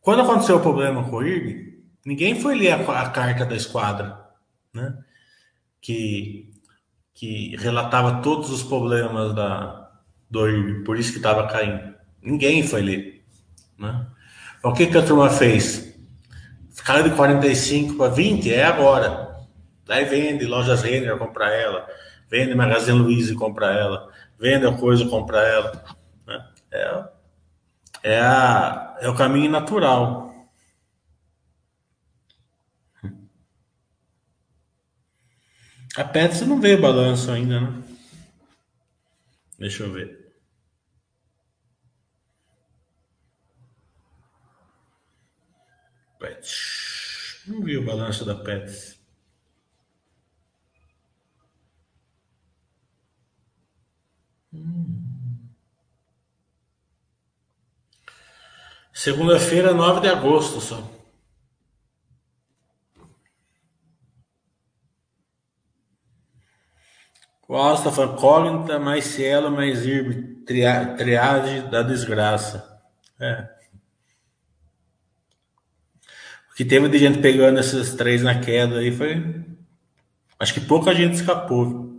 Quando aconteceu o problema com o IRB, ninguém foi ler a, a carta da esquadra, né? Que, que relatava todos os problemas da, do IRB, por isso que estava caindo. Ninguém foi ler, né? O que, que a turma fez? Caiu de 45 para 20, é agora. Daí vende lojas Renner, compra ela. Vende Magazine Luiza e compra ela. Vende a coisa, compra ela. Né? É, é, a, é o caminho natural. A Pets não veio balanço ainda, né? Deixa eu ver. Pets. Não vi o balanço da Pets. Hum. Segunda-feira, 9 de agosto só. O está falando Cólita, mais Cielo, mais IRB, triade da desgraça. É. O que teve de gente pegando esses três na queda aí foi. Acho que pouca gente escapou.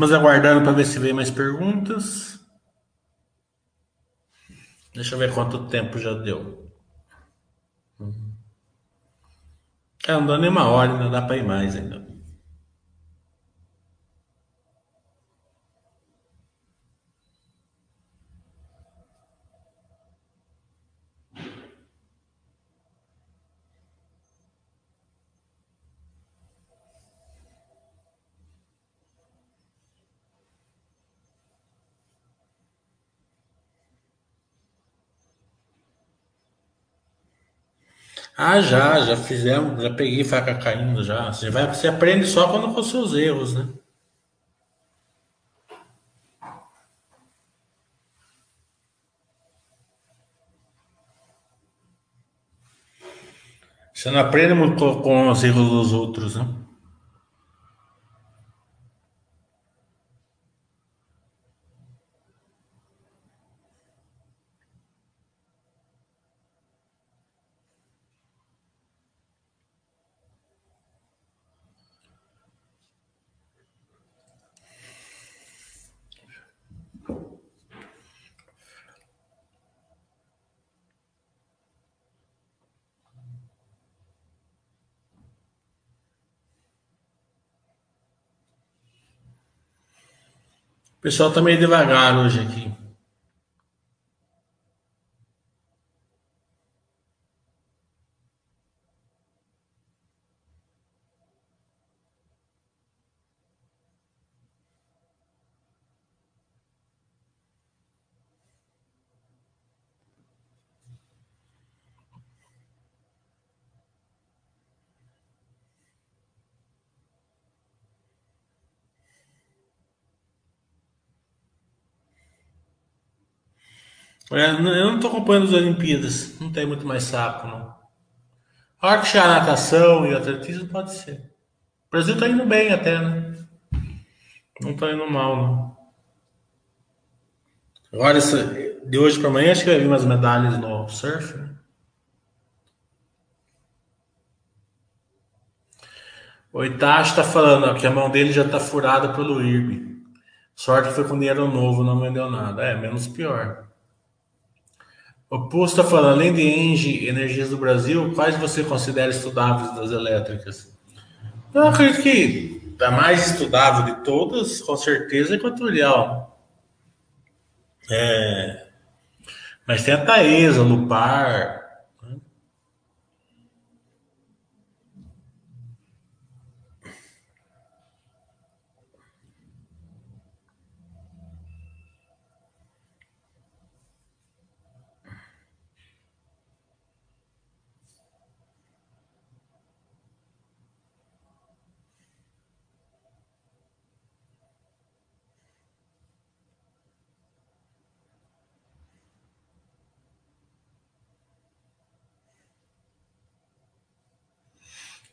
Estamos aguardando para ver se vem mais perguntas. Deixa eu ver quanto tempo já deu. Cara, não dá nem uma hora, ainda dá para ir mais ainda. Ah, já, já fizemos, já peguei faca caindo já. Você vai, você aprende só quando for seus erros, né? Você não aprende muito com, com os erros dos outros, né? O pessoal tá meio devagar hoje aqui. É, eu não estou acompanhando as Olimpíadas. Não tem muito mais saco, não. A hora que chegar a natação e o atletismo, pode ser. O Brasil está indo bem até, né? Não está indo mal, não. Agora, de hoje para amanhã, acho que vai vir umas medalhas no surf. Né? O Itachi está falando ó, que a mão dele já está furada pelo IRB. Sorte foi com dinheiro novo, não vendeu nada. É, menos pior. O Posto está falando, além de Engie Energias do Brasil, quais você considera estudáveis das elétricas? Eu acredito que a mais estudável de todas, com certeza, é Equatorial. É, mas tem a Taesa, Lupar,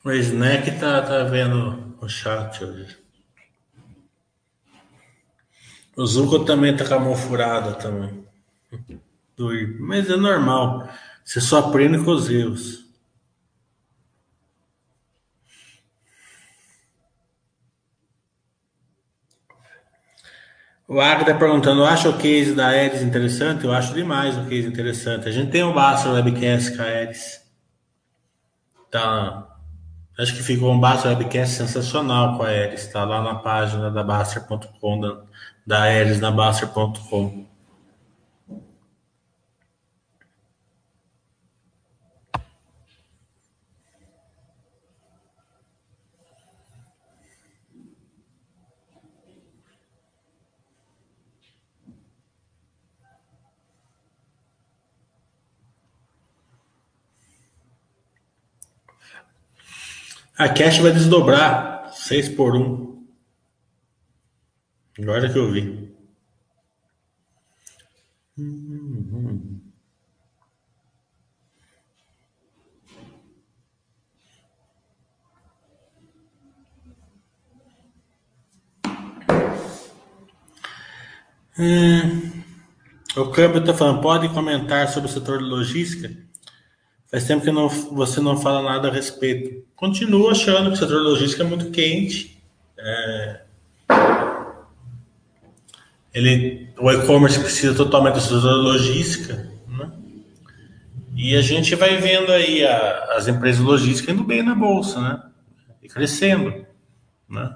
O Snack tá, tá vendo o chat hoje. O Zuko também tá com a mão furada também. Mas é normal. Você só aprende com os erros. O Agda perguntando, acha o case da Ares interessante? Eu acho demais o case interessante. A gente tem o Basta Webcast com a. Tá Acho que ficou um Baster Webcast sensacional com a Eris. Está lá na página da Baster.com, da, da Eris na Baster.com. A cash vai desdobrar 6 por 1. Agora que eu vi. Hum, o câmbio está falando, pode comentar sobre o setor de logística? Faz tempo que não, você não fala nada a respeito. Continuo achando que o setor logístico é muito quente. É, ele, o e-commerce precisa totalmente da sua logística, né? E a gente vai vendo aí a, as empresas logísticas indo bem na bolsa, né? E crescendo, né?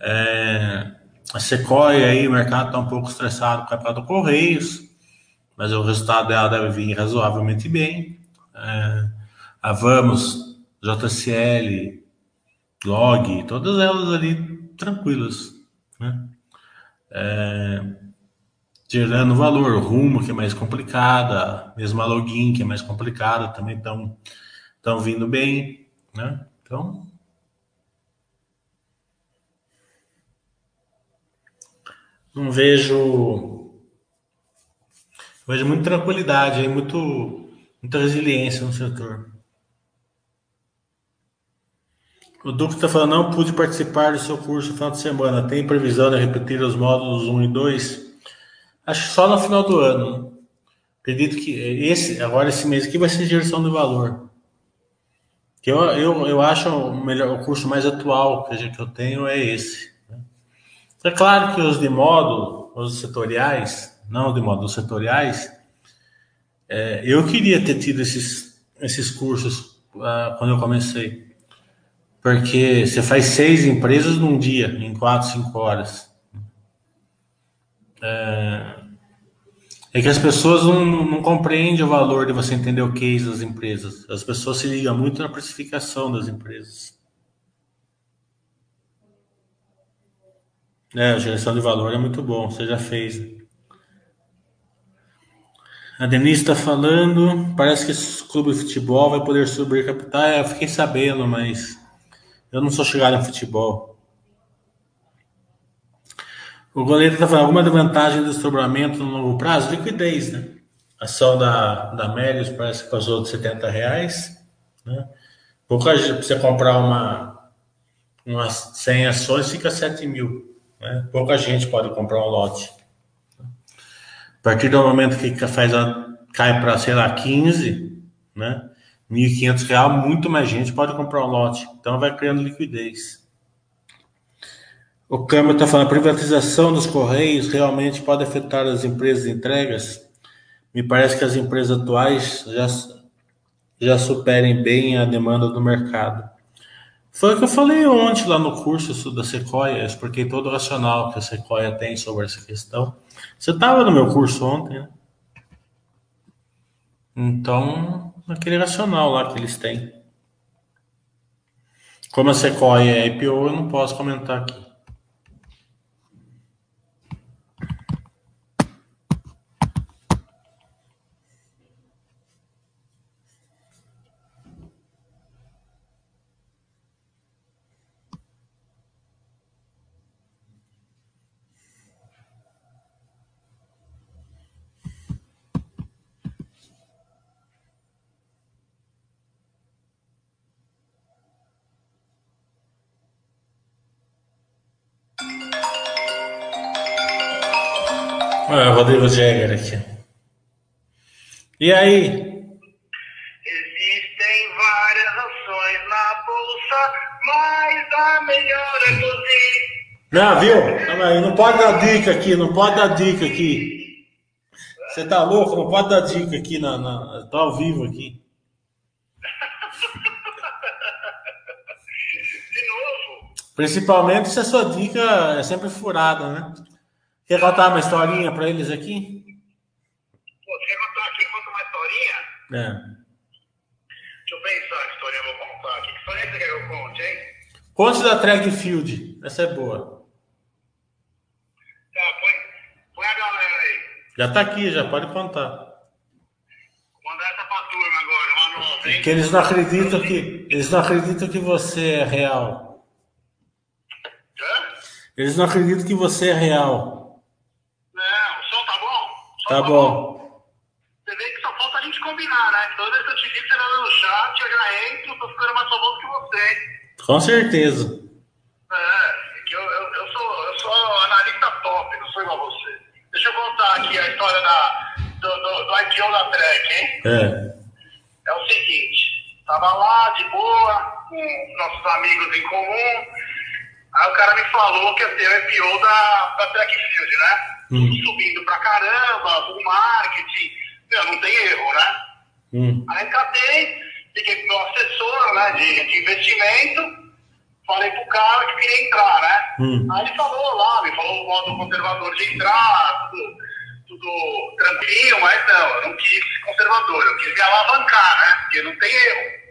É, a Sequoia aí, o mercado está um pouco estressado com a do Correios, mas o resultado dela deve vir razoavelmente bem. É, a Vamos, JCL, Log, todas elas ali tranquilas, né? É, gerando valor, rumo que é mais complicada, mesmo a login que é mais complicada, também estão estão vindo bem, né? Então não vejo vejo muita tranquilidade, muito muita resiliência no setor. O Duque está falando, não pude participar do seu curso no final de semana. Tem previsão de repetir os módulos 1 e 2? Acho que só no final do ano. Acredito que esse, agora esse mês aqui vai ser geração de valor. Que eu, eu, eu acho o, melhor, o curso mais atual que eu tenho é esse. Né? É claro que os de módulo, os setoriais, não de módulos setoriais, é, eu queria ter tido esses, esses cursos uh, quando eu comecei. Porque você faz seis empresas num dia, em quatro, cinco horas. É, é que as pessoas não, não, compreendem o valor de você entender o case das empresas. As pessoas se ligam muito na precificação das empresas. É, a geração de valor é muito bom, você já fez. A Denise está falando, parece que esse clube de futebol vai poder subir capital. É, eu fiquei sabendo, mas eu não sou chegado em futebol. O goleiro está falando alguma vantagem do desdobramento no longo prazo? Liquidez, né? A ação da, da Melius parece que passou de 70 reais. Né? Pouca gente, você comprar uma, umas 100 ações, fica 7 mil. Né? Pouca gente pode comprar um lote. A partir do momento que faz a, cai para, sei lá, 15, né? R$ 1.500, muito mais gente pode comprar um lote. Então vai criando liquidez. O Câmara está falando, a privatização dos Correios realmente pode afetar as empresas de entregas? Me parece que as empresas atuais já, já superem bem a demanda do mercado. Foi o que eu falei ontem lá no curso da Sequoia, expliquei todo o racional que a Sequoia tem sobre essa questão. Você estava no meu curso ontem, né? Então, aquele racional lá que eles têm. Como a Sequoia é IPO, eu não posso comentar aqui. Ah, Rodrigo Jäger aqui. E aí? Existem várias ações na bolsa, mas a melhor é você. Não, viu? Não pode dar dica aqui, não pode dar dica aqui. Você tá louco? Não pode dar dica aqui, na, na, tá ao vivo aqui. De novo? Principalmente se a sua dica é sempre furada, né? Quer contar uma historinha para eles aqui? Pô, quer contar aqui? Conta uma historinha? É. Deixa eu pensar que historinha eu vou contar aqui. Que historinha você quer que eu conte, hein? Conte da Track Field. Essa é boa. Tá, põe, põe a galera aí. Já tá aqui, já pode contar. Vou mandar essa pra turma agora, uma nova, hein? Que eles não acreditam que eles não acreditam que você é real. Hã? Eles não acreditam que você é real. Tá bom. Você vê que só falta a gente combinar, né? Toda vez que eu te ligo, você vai no chat, eu já entro, tô ficando mais famoso que você. Com certeza. É, que eu, eu, eu, sou, eu sou analista top, não sou igual a você. Deixa eu contar aqui a história da, do, do, do IPO da Trek, hein? É. É o seguinte, tava lá de boa, com nossos amigos em comum, Aí o cara me falou que ia ter o IPO da, da Trackfield, né? Hum. Subindo pra caramba, o marketing. Meu, não tem erro, né? Hum. Aí catei, fiquei com o meu assessor né, de, de investimento, falei pro cara que queria entrar, né? Hum. Aí ele falou lá, me falou o modo conservador de entrar, tudo, tudo tranquilo, mas não, eu não quis conservador, eu quis me alavancar, né? Porque não tem erro.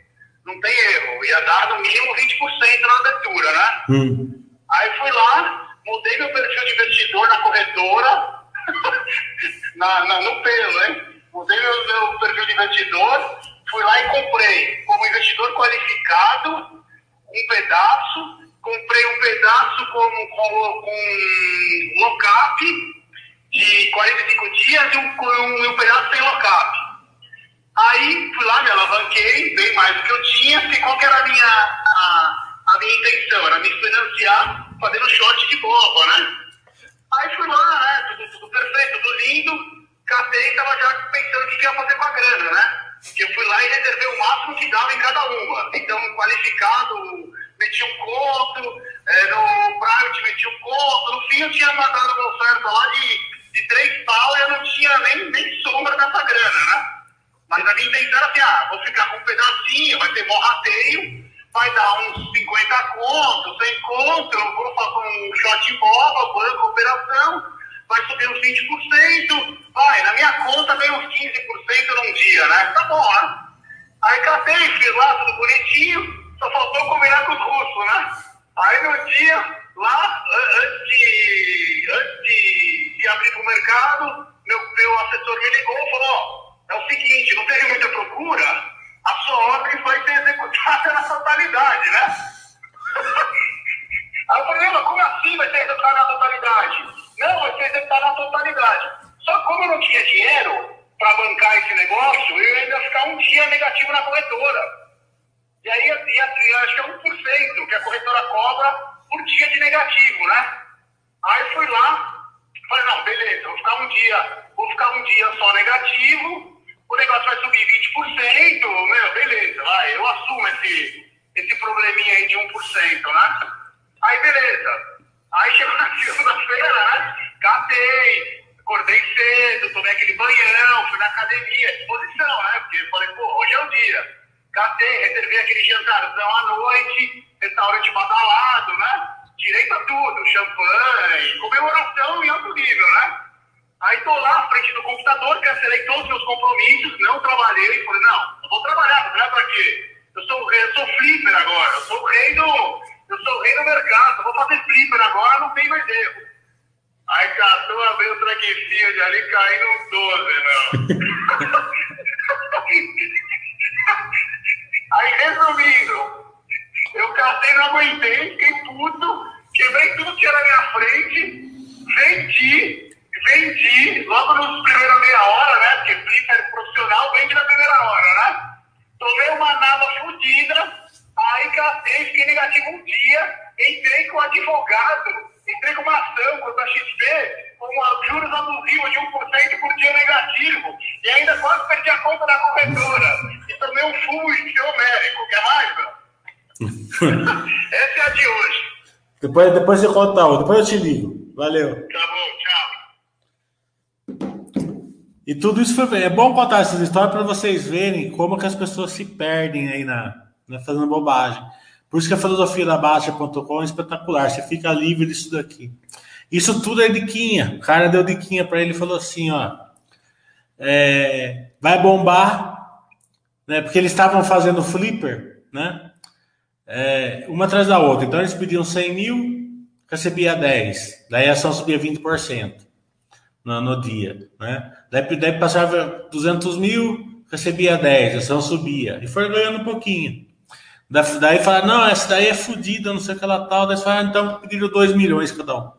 Não tem erro. Ia dar no mínimo 20% na abertura, né? Hum. Aí fui lá, mudei meu perfil de investidor na corretora, na, na, no pelo, hein? Mudei meu, meu perfil de investidor, fui lá e comprei como investidor qualificado um pedaço, comprei um pedaço com, com, com lock-up de 45 dias e um, um, um pedaço sem lock-up. Aí fui lá, me alavanquei, bem mais do que eu tinha, e qual que era a minha, a, a minha intenção? Era me financiar fazendo short de boba, né? Aí fui lá, né? Tudo, tudo perfeito, tudo lindo, catei e tava já pensando o que ia fazer com a grana, né? que eu fui lá e reservei o máximo que dava em cada uma. Então, qualificado, meti um conto, é, no private meti um conto. No fim, eu tinha mandado uma oferta lá de, de três pau e eu não tinha nem, nem sombra dessa grana, né? Mas a minha intenção era assim, ah, vou ficar com um pedacinho, vai ter mó rateio, vai dar uns 50 contos, 100 contos, vou fazer um shot bola, banco, operação vai subir uns 20%, vai, na minha conta vem uns 15% num dia, né? Tá bom, né? Aí catei, fiz lá tudo bonitinho, só faltou combinar com os russos, né? Aí no dia, lá, antes de, antes de, de abrir pro mercado, meu, meu assessor me ligou e falou, é o seguinte, não teve muita procura, a sua ordem vai ser executada na totalidade, né? Aí eu falei, mas como assim vai ser executada na totalidade? Não, vai ser executado na totalidade. Só que como eu não tinha dinheiro para bancar esse negócio, eu ia ficar um dia negativo na corretora. E aí ia, ia, acho que é 1% que a corretora cobra por dia de negativo, né? Aí fui lá, falei, não, beleza, vou ficar um dia, vou ficar um dia só negativo, o negócio vai subir 20%, meu, beleza, vai, eu assumo esse, esse probleminha aí de 1%, né? Aí beleza. Aí chegou na segunda-feira, né? Catei, acordei cedo, tomei aquele banhão, fui na academia, disposição, né? Porque eu falei, pô, hoje é o dia. Catei, reservei aquele jantarzão à noite, restaurante badalado, né? Direito a tudo, champanhe, comemoração em alto nível, né? Aí tô lá à frente do computador, cancelei todos os meus compromissos, não trabalhei, falei, não, não vou trabalhar, vou trabalhar pra quê? Eu sou, eu sou flipper agora, eu sou o rei do, eu sou o rei do mercado, vou fazer flipper agora, não tem mais erro. Aí catou, abriu o track field ali, caí no 12, não. Aí, resumindo, eu catei, não aguentei, fiquei puto, quebrei tudo que era na minha frente, vendi, vendi, logo nos primeiros meia hora, né? Porque flipper profissional vende na primeira hora, né? Tomei uma nada fodida, Aí catei, fiquei negativo um dia, entrei com o advogado, entrei com uma ação contra a XP, com uma, juros abusivos de 1% por dia negativo, e ainda quase perdi a conta da corretora. E tomei um fumo geomérico, quer mais, Essa é a de hoje. Depois, depois você conta outra, depois eu te ligo. Valeu. Tá bom. E tudo isso foi. É bom contar essas histórias para vocês verem como que as pessoas se perdem aí na, né, fazendo bobagem. Por isso que a filosofia da Baixa.com é espetacular, você fica livre disso daqui. Isso tudo é diquinha. O cara deu diquinha para ele e falou assim: ó, é, vai bombar, né? Porque eles estavam fazendo flipper, né? É, uma atrás da outra. Então eles pediam 100 mil, recebia 10. Daí a ação subia 20% no, no dia, né? Daí, daí passava 200 mil, recebia 10, a ação subia. E foi ganhando um pouquinho. Daí fala, não, essa daí é fodida, não sei o que ela tal. Daí fala, ah, então pediram 2 milhões cada um.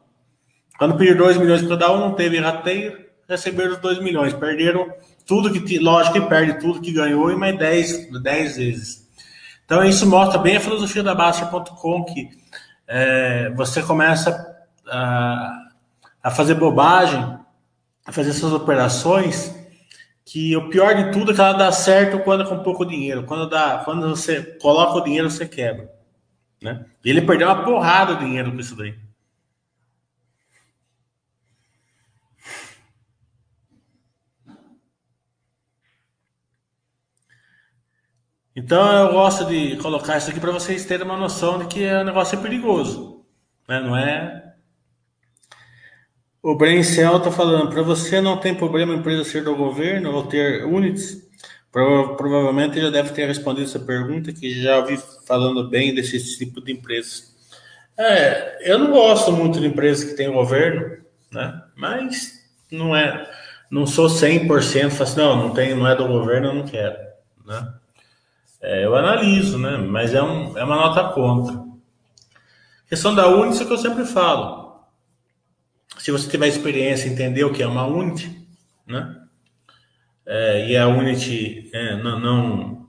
Quando pediram 2 milhões cada um, não teve rateio, receberam os 2 milhões. Perderam tudo que, lógico que perde tudo que ganhou e mais 10, 10 vezes. Então isso mostra bem a filosofia da Baixa.com, que é, você começa a, a fazer bobagem, a fazer suas operações que o pior de tudo é que ela dá certo quando é com pouco dinheiro. Quando, dá, quando você coloca o dinheiro, você quebra. Né? E ele perdeu uma porrada de dinheiro com isso daí. Então eu gosto de colocar isso aqui para vocês terem uma noção de que o negócio é perigoso. Né? Não é. O Brencel está falando, para você não tem problema a empresa ser do governo ou ter units? Prova provavelmente já deve ter respondido essa pergunta, que já ouvi falando bem desse tipo de empresas. É, eu não gosto muito de empresas que têm governo, né? Mas não é, não sou 100% fácil, não, não tem, não é do governo, eu não quero, né? É, eu analiso, né? Mas é, um, é uma nota contra. A questão da Unity é que eu sempre falo. Se você tiver experiência, entender o que é uma Unity, né? É, e a Unity é, não, não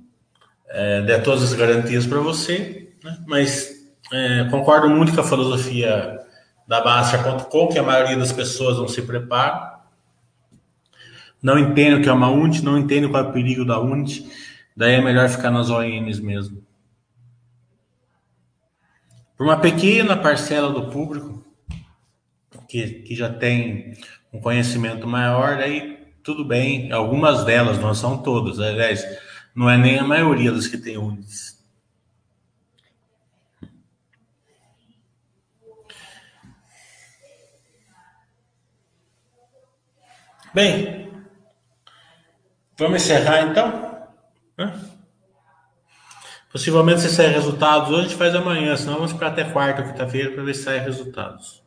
é, der todas as garantias para você, né? mas é, concordo muito com a filosofia da Basta com que a maioria das pessoas não se prepara. Não entendo o que é uma Unity, não entendo qual é o perigo da Unity Daí é melhor ficar nas ONs mesmo. Por uma pequena parcela do público que, que já tem um conhecimento maior, daí tudo bem. Algumas delas, não são todas, aliás, não é nem a maioria das que tem UNIS. Bem, vamos encerrar então? Né? Possivelmente se sair resultados hoje, faz amanhã, senão vamos ficar até quarta, quinta-feira para ver se saem resultados.